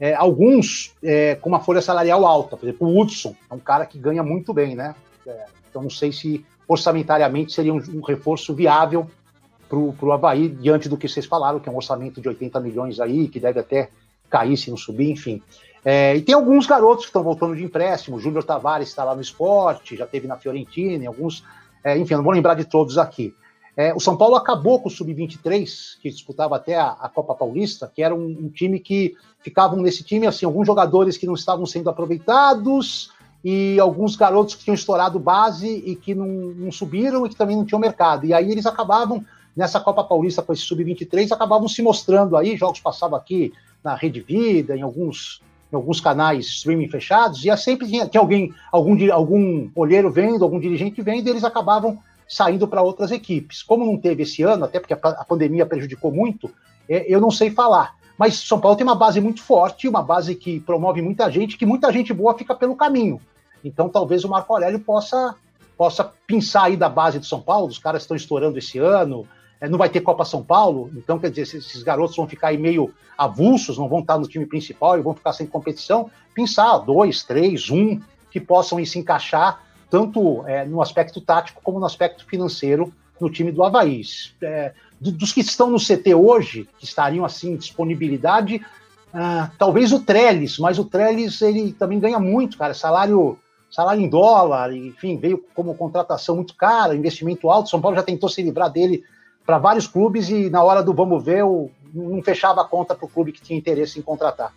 É, alguns é, com uma folha salarial alta, por exemplo, o Hudson é um cara que ganha muito bem, né? É, então não sei se orçamentariamente seria um, um reforço viável para o Havaí, diante do que vocês falaram, que é um orçamento de 80 milhões aí, que deve até cair se não subir, enfim. É, e tem alguns garotos que estão voltando de empréstimo. Júnior Tavares está lá no esporte, já teve na Fiorentina, alguns. É, enfim, não vou lembrar de todos aqui. É, o São Paulo acabou com o Sub-23, que disputava até a, a, Copa Paulista, que era um, um, time que ficavam nesse time, assim, alguns jogadores que não estavam sendo aproveitados e alguns garotos que tinham estourado base e que não, não subiram e que também não tinham mercado. E aí eles acabavam, nessa Copa Paulista com esse Sub-23, acabavam se mostrando aí, jogos passavam aqui, na Rede Vida, em alguns, em alguns canais streaming fechados, e sempre tinha, tinha alguém, algum, algum olheiro vendo, algum dirigente vendo, e eles acabavam saindo para outras equipes. Como não teve esse ano, até porque a, a pandemia prejudicou muito, é, eu não sei falar. Mas São Paulo tem uma base muito forte, uma base que promove muita gente, que muita gente boa fica pelo caminho. Então talvez o Marco Aurélio possa, possa pensar aí da base do São Paulo, os caras estão estourando esse ano, é, não vai ter Copa São Paulo, então quer dizer, esses garotos vão ficar aí meio avulsos, não vão estar no time principal e vão ficar sem competição. Pensar dois, três, um, que possam se encaixar tanto é, no aspecto tático como no aspecto financeiro no time do Havaí. É, dos que estão no CT hoje, que estariam assim em disponibilidade, ah, talvez o Trellis, mas o Trellis ele também ganha muito, cara, salário salário em dólar, enfim, veio como contratação muito cara, investimento alto. São Paulo já tentou se livrar dele para vários clubes e na hora do vamos ver, o, não fechava a conta para o clube que tinha interesse em contratar.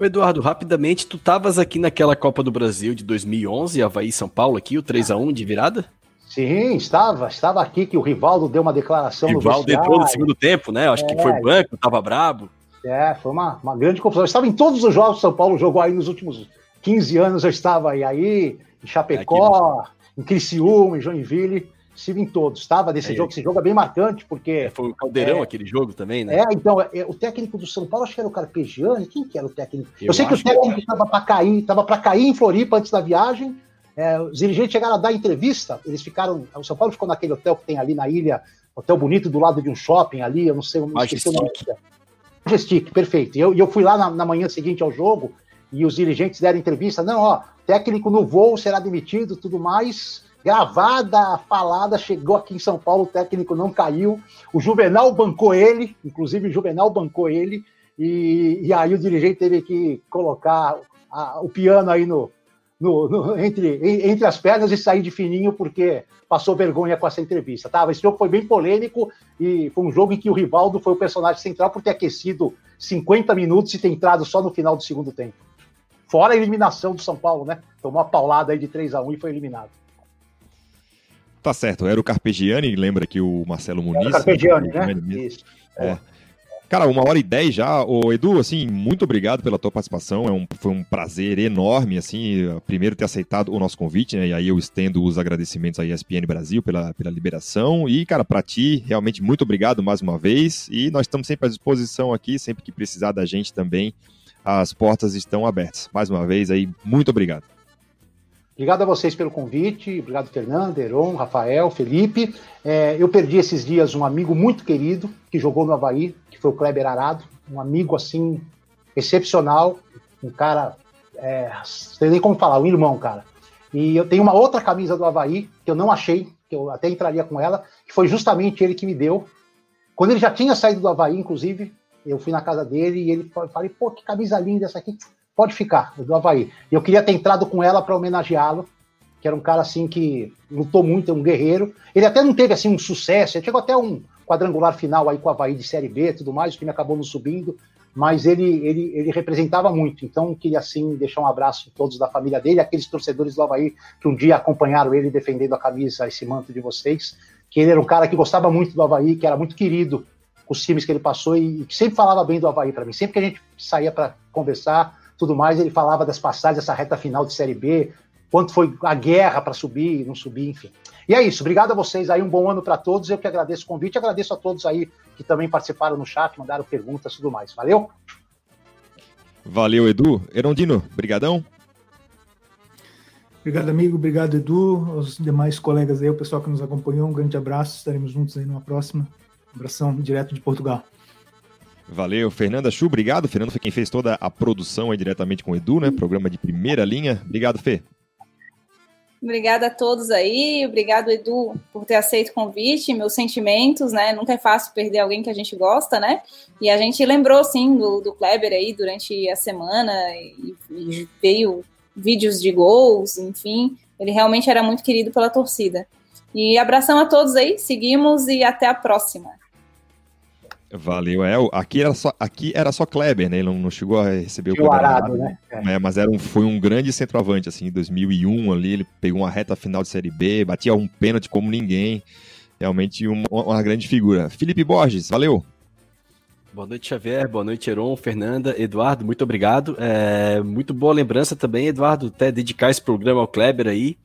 Eduardo, rapidamente, tu estavas aqui naquela Copa do Brasil de 2011, Havaí São Paulo aqui, o 3 a 1 de virada? Sim, estava, estava aqui que o Rivaldo deu uma declaração Rivaldo no Rivaldo entrou no segundo tempo, né? Acho é, que foi é. banco, estava brabo. É, foi uma, uma grande confusão. Eu estava em todos os jogos que São Paulo jogou aí nos últimos 15 anos, eu estava aí, aí em Chapecó, é, em Criciúma, em Joinville estive em todos, estava desse é, jogo. Esse jogo é bem marcante, porque. É, foi o Caldeirão é, aquele jogo também, né? É, então, é, o técnico do São Paulo, acho que era o Carpegiani. Quem que era o técnico? Eu, Eu sei que o técnico estava para cair, estava para cair em Floripa antes da viagem. É, os dirigentes chegaram a dar entrevista, eles ficaram. O São Paulo ficou naquele hotel que tem ali na ilha, hotel bonito do lado de um shopping ali, eu não sei, eu não esqueci o nome. Majestic, perfeito. E eu, eu fui lá na, na manhã seguinte ao jogo e os dirigentes deram entrevista. Não, ó, técnico no voo será demitido, tudo mais gravada, falada, chegou aqui em São Paulo, o técnico não caiu, o Juvenal bancou ele, inclusive o Juvenal bancou ele, e, e aí o dirigente teve que colocar a, o piano aí no, no, no, entre, entre as pernas e sair de fininho, porque passou vergonha com essa entrevista. Tá? Esse jogo foi bem polêmico e foi um jogo em que o Rivaldo foi o personagem central por ter aquecido 50 minutos e ter entrado só no final do segundo tempo. Fora a eliminação do São Paulo, né? Tomou uma paulada aí de 3 a 1 e foi eliminado. Tá certo, era o Carpegiani, lembra que o Marcelo Muniz. Era o Carpegiani, né? Isso. É. Cara, uma hora e dez já. Ô, Edu, assim, muito obrigado pela tua participação. É um, foi um prazer enorme, assim, primeiro ter aceitado o nosso convite, né? E aí eu estendo os agradecimentos à ESPN Brasil pela, pela liberação. E, cara, para ti, realmente muito obrigado mais uma vez. E nós estamos sempre à disposição aqui, sempre que precisar da gente também. As portas estão abertas. Mais uma vez aí, muito obrigado. Obrigado a vocês pelo convite, obrigado Fernando, Heron, Rafael, Felipe. É, eu perdi esses dias um amigo muito querido que jogou no Havaí, que foi o Kleber Arado, um amigo assim excepcional, um cara, é, não sei nem como falar, um irmão, cara. E eu tenho uma outra camisa do Havaí, que eu não achei, que eu até entraria com ela, que foi justamente ele que me deu. Quando ele já tinha saído do Havaí, inclusive, eu fui na casa dele e ele falei, pô, que camisa linda essa aqui, pode ficar, do Havaí. E eu queria ter entrado com ela para homenageá-lo, que era um cara assim que lutou muito, é um guerreiro. Ele até não teve assim um sucesso, ele chegou até um quadrangular final aí com o Havaí de Série B e tudo mais, o time acabou não subindo, mas ele, ele, ele representava muito. Então, queria assim deixar um abraço a todos da família dele, aqueles torcedores do Havaí que um dia acompanharam ele defendendo a camisa, esse manto de vocês. Que ele era um cara que gostava muito do Havaí, que era muito querido os times que ele passou e, e que sempre falava bem do Havaí para mim. Sempre que a gente saía para conversar, tudo mais, ele falava das passagens, essa reta final de Série B, quanto foi a guerra para subir e não subir, enfim. E é isso, obrigado a vocês aí, um bom ano para todos. Eu que agradeço o convite, agradeço a todos aí que também participaram no chat, mandaram perguntas e tudo mais. Valeu? Valeu, Edu. Erondino, brigadão. Obrigado, amigo. Obrigado, Edu. Aos demais colegas aí, o pessoal que nos acompanhou. Um grande abraço. Estaremos juntos aí numa próxima. Um abração direto de Portugal. Valeu, Fernanda Chu, obrigado. Fernando foi quem fez toda a produção aí diretamente com o Edu, né? Programa de primeira linha. Obrigado, Fê. Obrigada a todos aí, obrigado Edu por ter aceito o convite, meus sentimentos, né? Nunca é fácil perder alguém que a gente gosta, né? E a gente lembrou sim do, do Kleber aí durante a semana e, e veio vídeos de gols, enfim, ele realmente era muito querido pela torcida. E abração a todos aí, seguimos e até a próxima. Valeu, é. Aqui era só, aqui era só Kleber, né? Ele não, não chegou a receber o Arado, né? É. mas era um, foi um grande centroavante, assim, em 2001 ali, ele pegou uma reta final de Série B, batia um pênalti como ninguém. Realmente uma, uma grande figura. Felipe Borges, valeu! Boa noite, Xavier. Boa noite, Heron, Fernanda, Eduardo. Muito obrigado. É, muito boa lembrança também, Eduardo, até dedicar esse programa ao Kleber aí,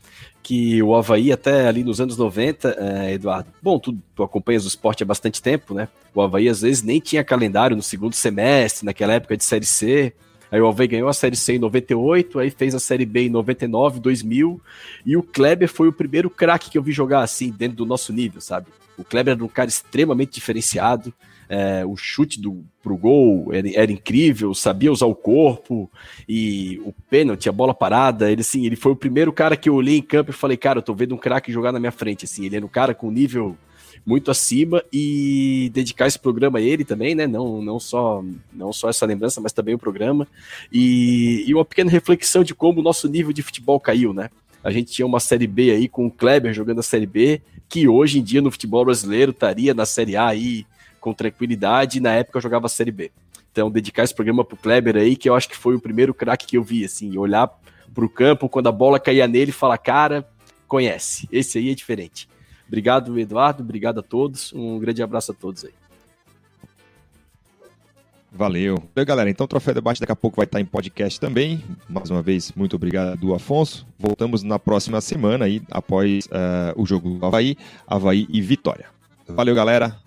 que o Havaí até ali nos anos 90, é, Eduardo, bom, tu, tu acompanhas o esporte há bastante tempo, né? O Havaí às vezes nem tinha calendário no segundo semestre, naquela época de Série C. Aí o Havaí ganhou a Série C em 98, aí fez a Série B em 99, 2000, e o Kleber foi o primeiro craque que eu vi jogar assim, dentro do nosso nível, sabe? O Kleber era um cara extremamente diferenciado, é, o chute do, pro gol era, era, incrível, sabia usar o corpo e o pênalti, a bola parada, ele assim, ele foi o primeiro cara que eu olhei em campo e falei, cara, eu tô vendo um craque jogar na minha frente, assim, ele era um cara com nível muito acima e dedicar esse programa a ele também, né? Não, não só não só essa lembrança, mas também o programa e, e uma pequena reflexão de como o nosso nível de futebol caiu, né? A gente tinha uma série B aí com o Kleber jogando a série B, que hoje em dia no futebol brasileiro estaria na série A aí com tranquilidade, na época eu jogava Série B. Então, dedicar esse programa pro Kleber aí, que eu acho que foi o primeiro craque que eu vi, assim, olhar pro campo, quando a bola caía nele, falar, cara, conhece, esse aí é diferente. Obrigado, Eduardo, obrigado a todos, um grande abraço a todos aí. Valeu. Valeu, galera. Então, o Troféu Debate daqui a pouco vai estar em podcast também. Mais uma vez, muito obrigado, Afonso. Voltamos na próxima semana aí, após uh, o jogo do Havaí, Havaí e Vitória. Valeu, galera.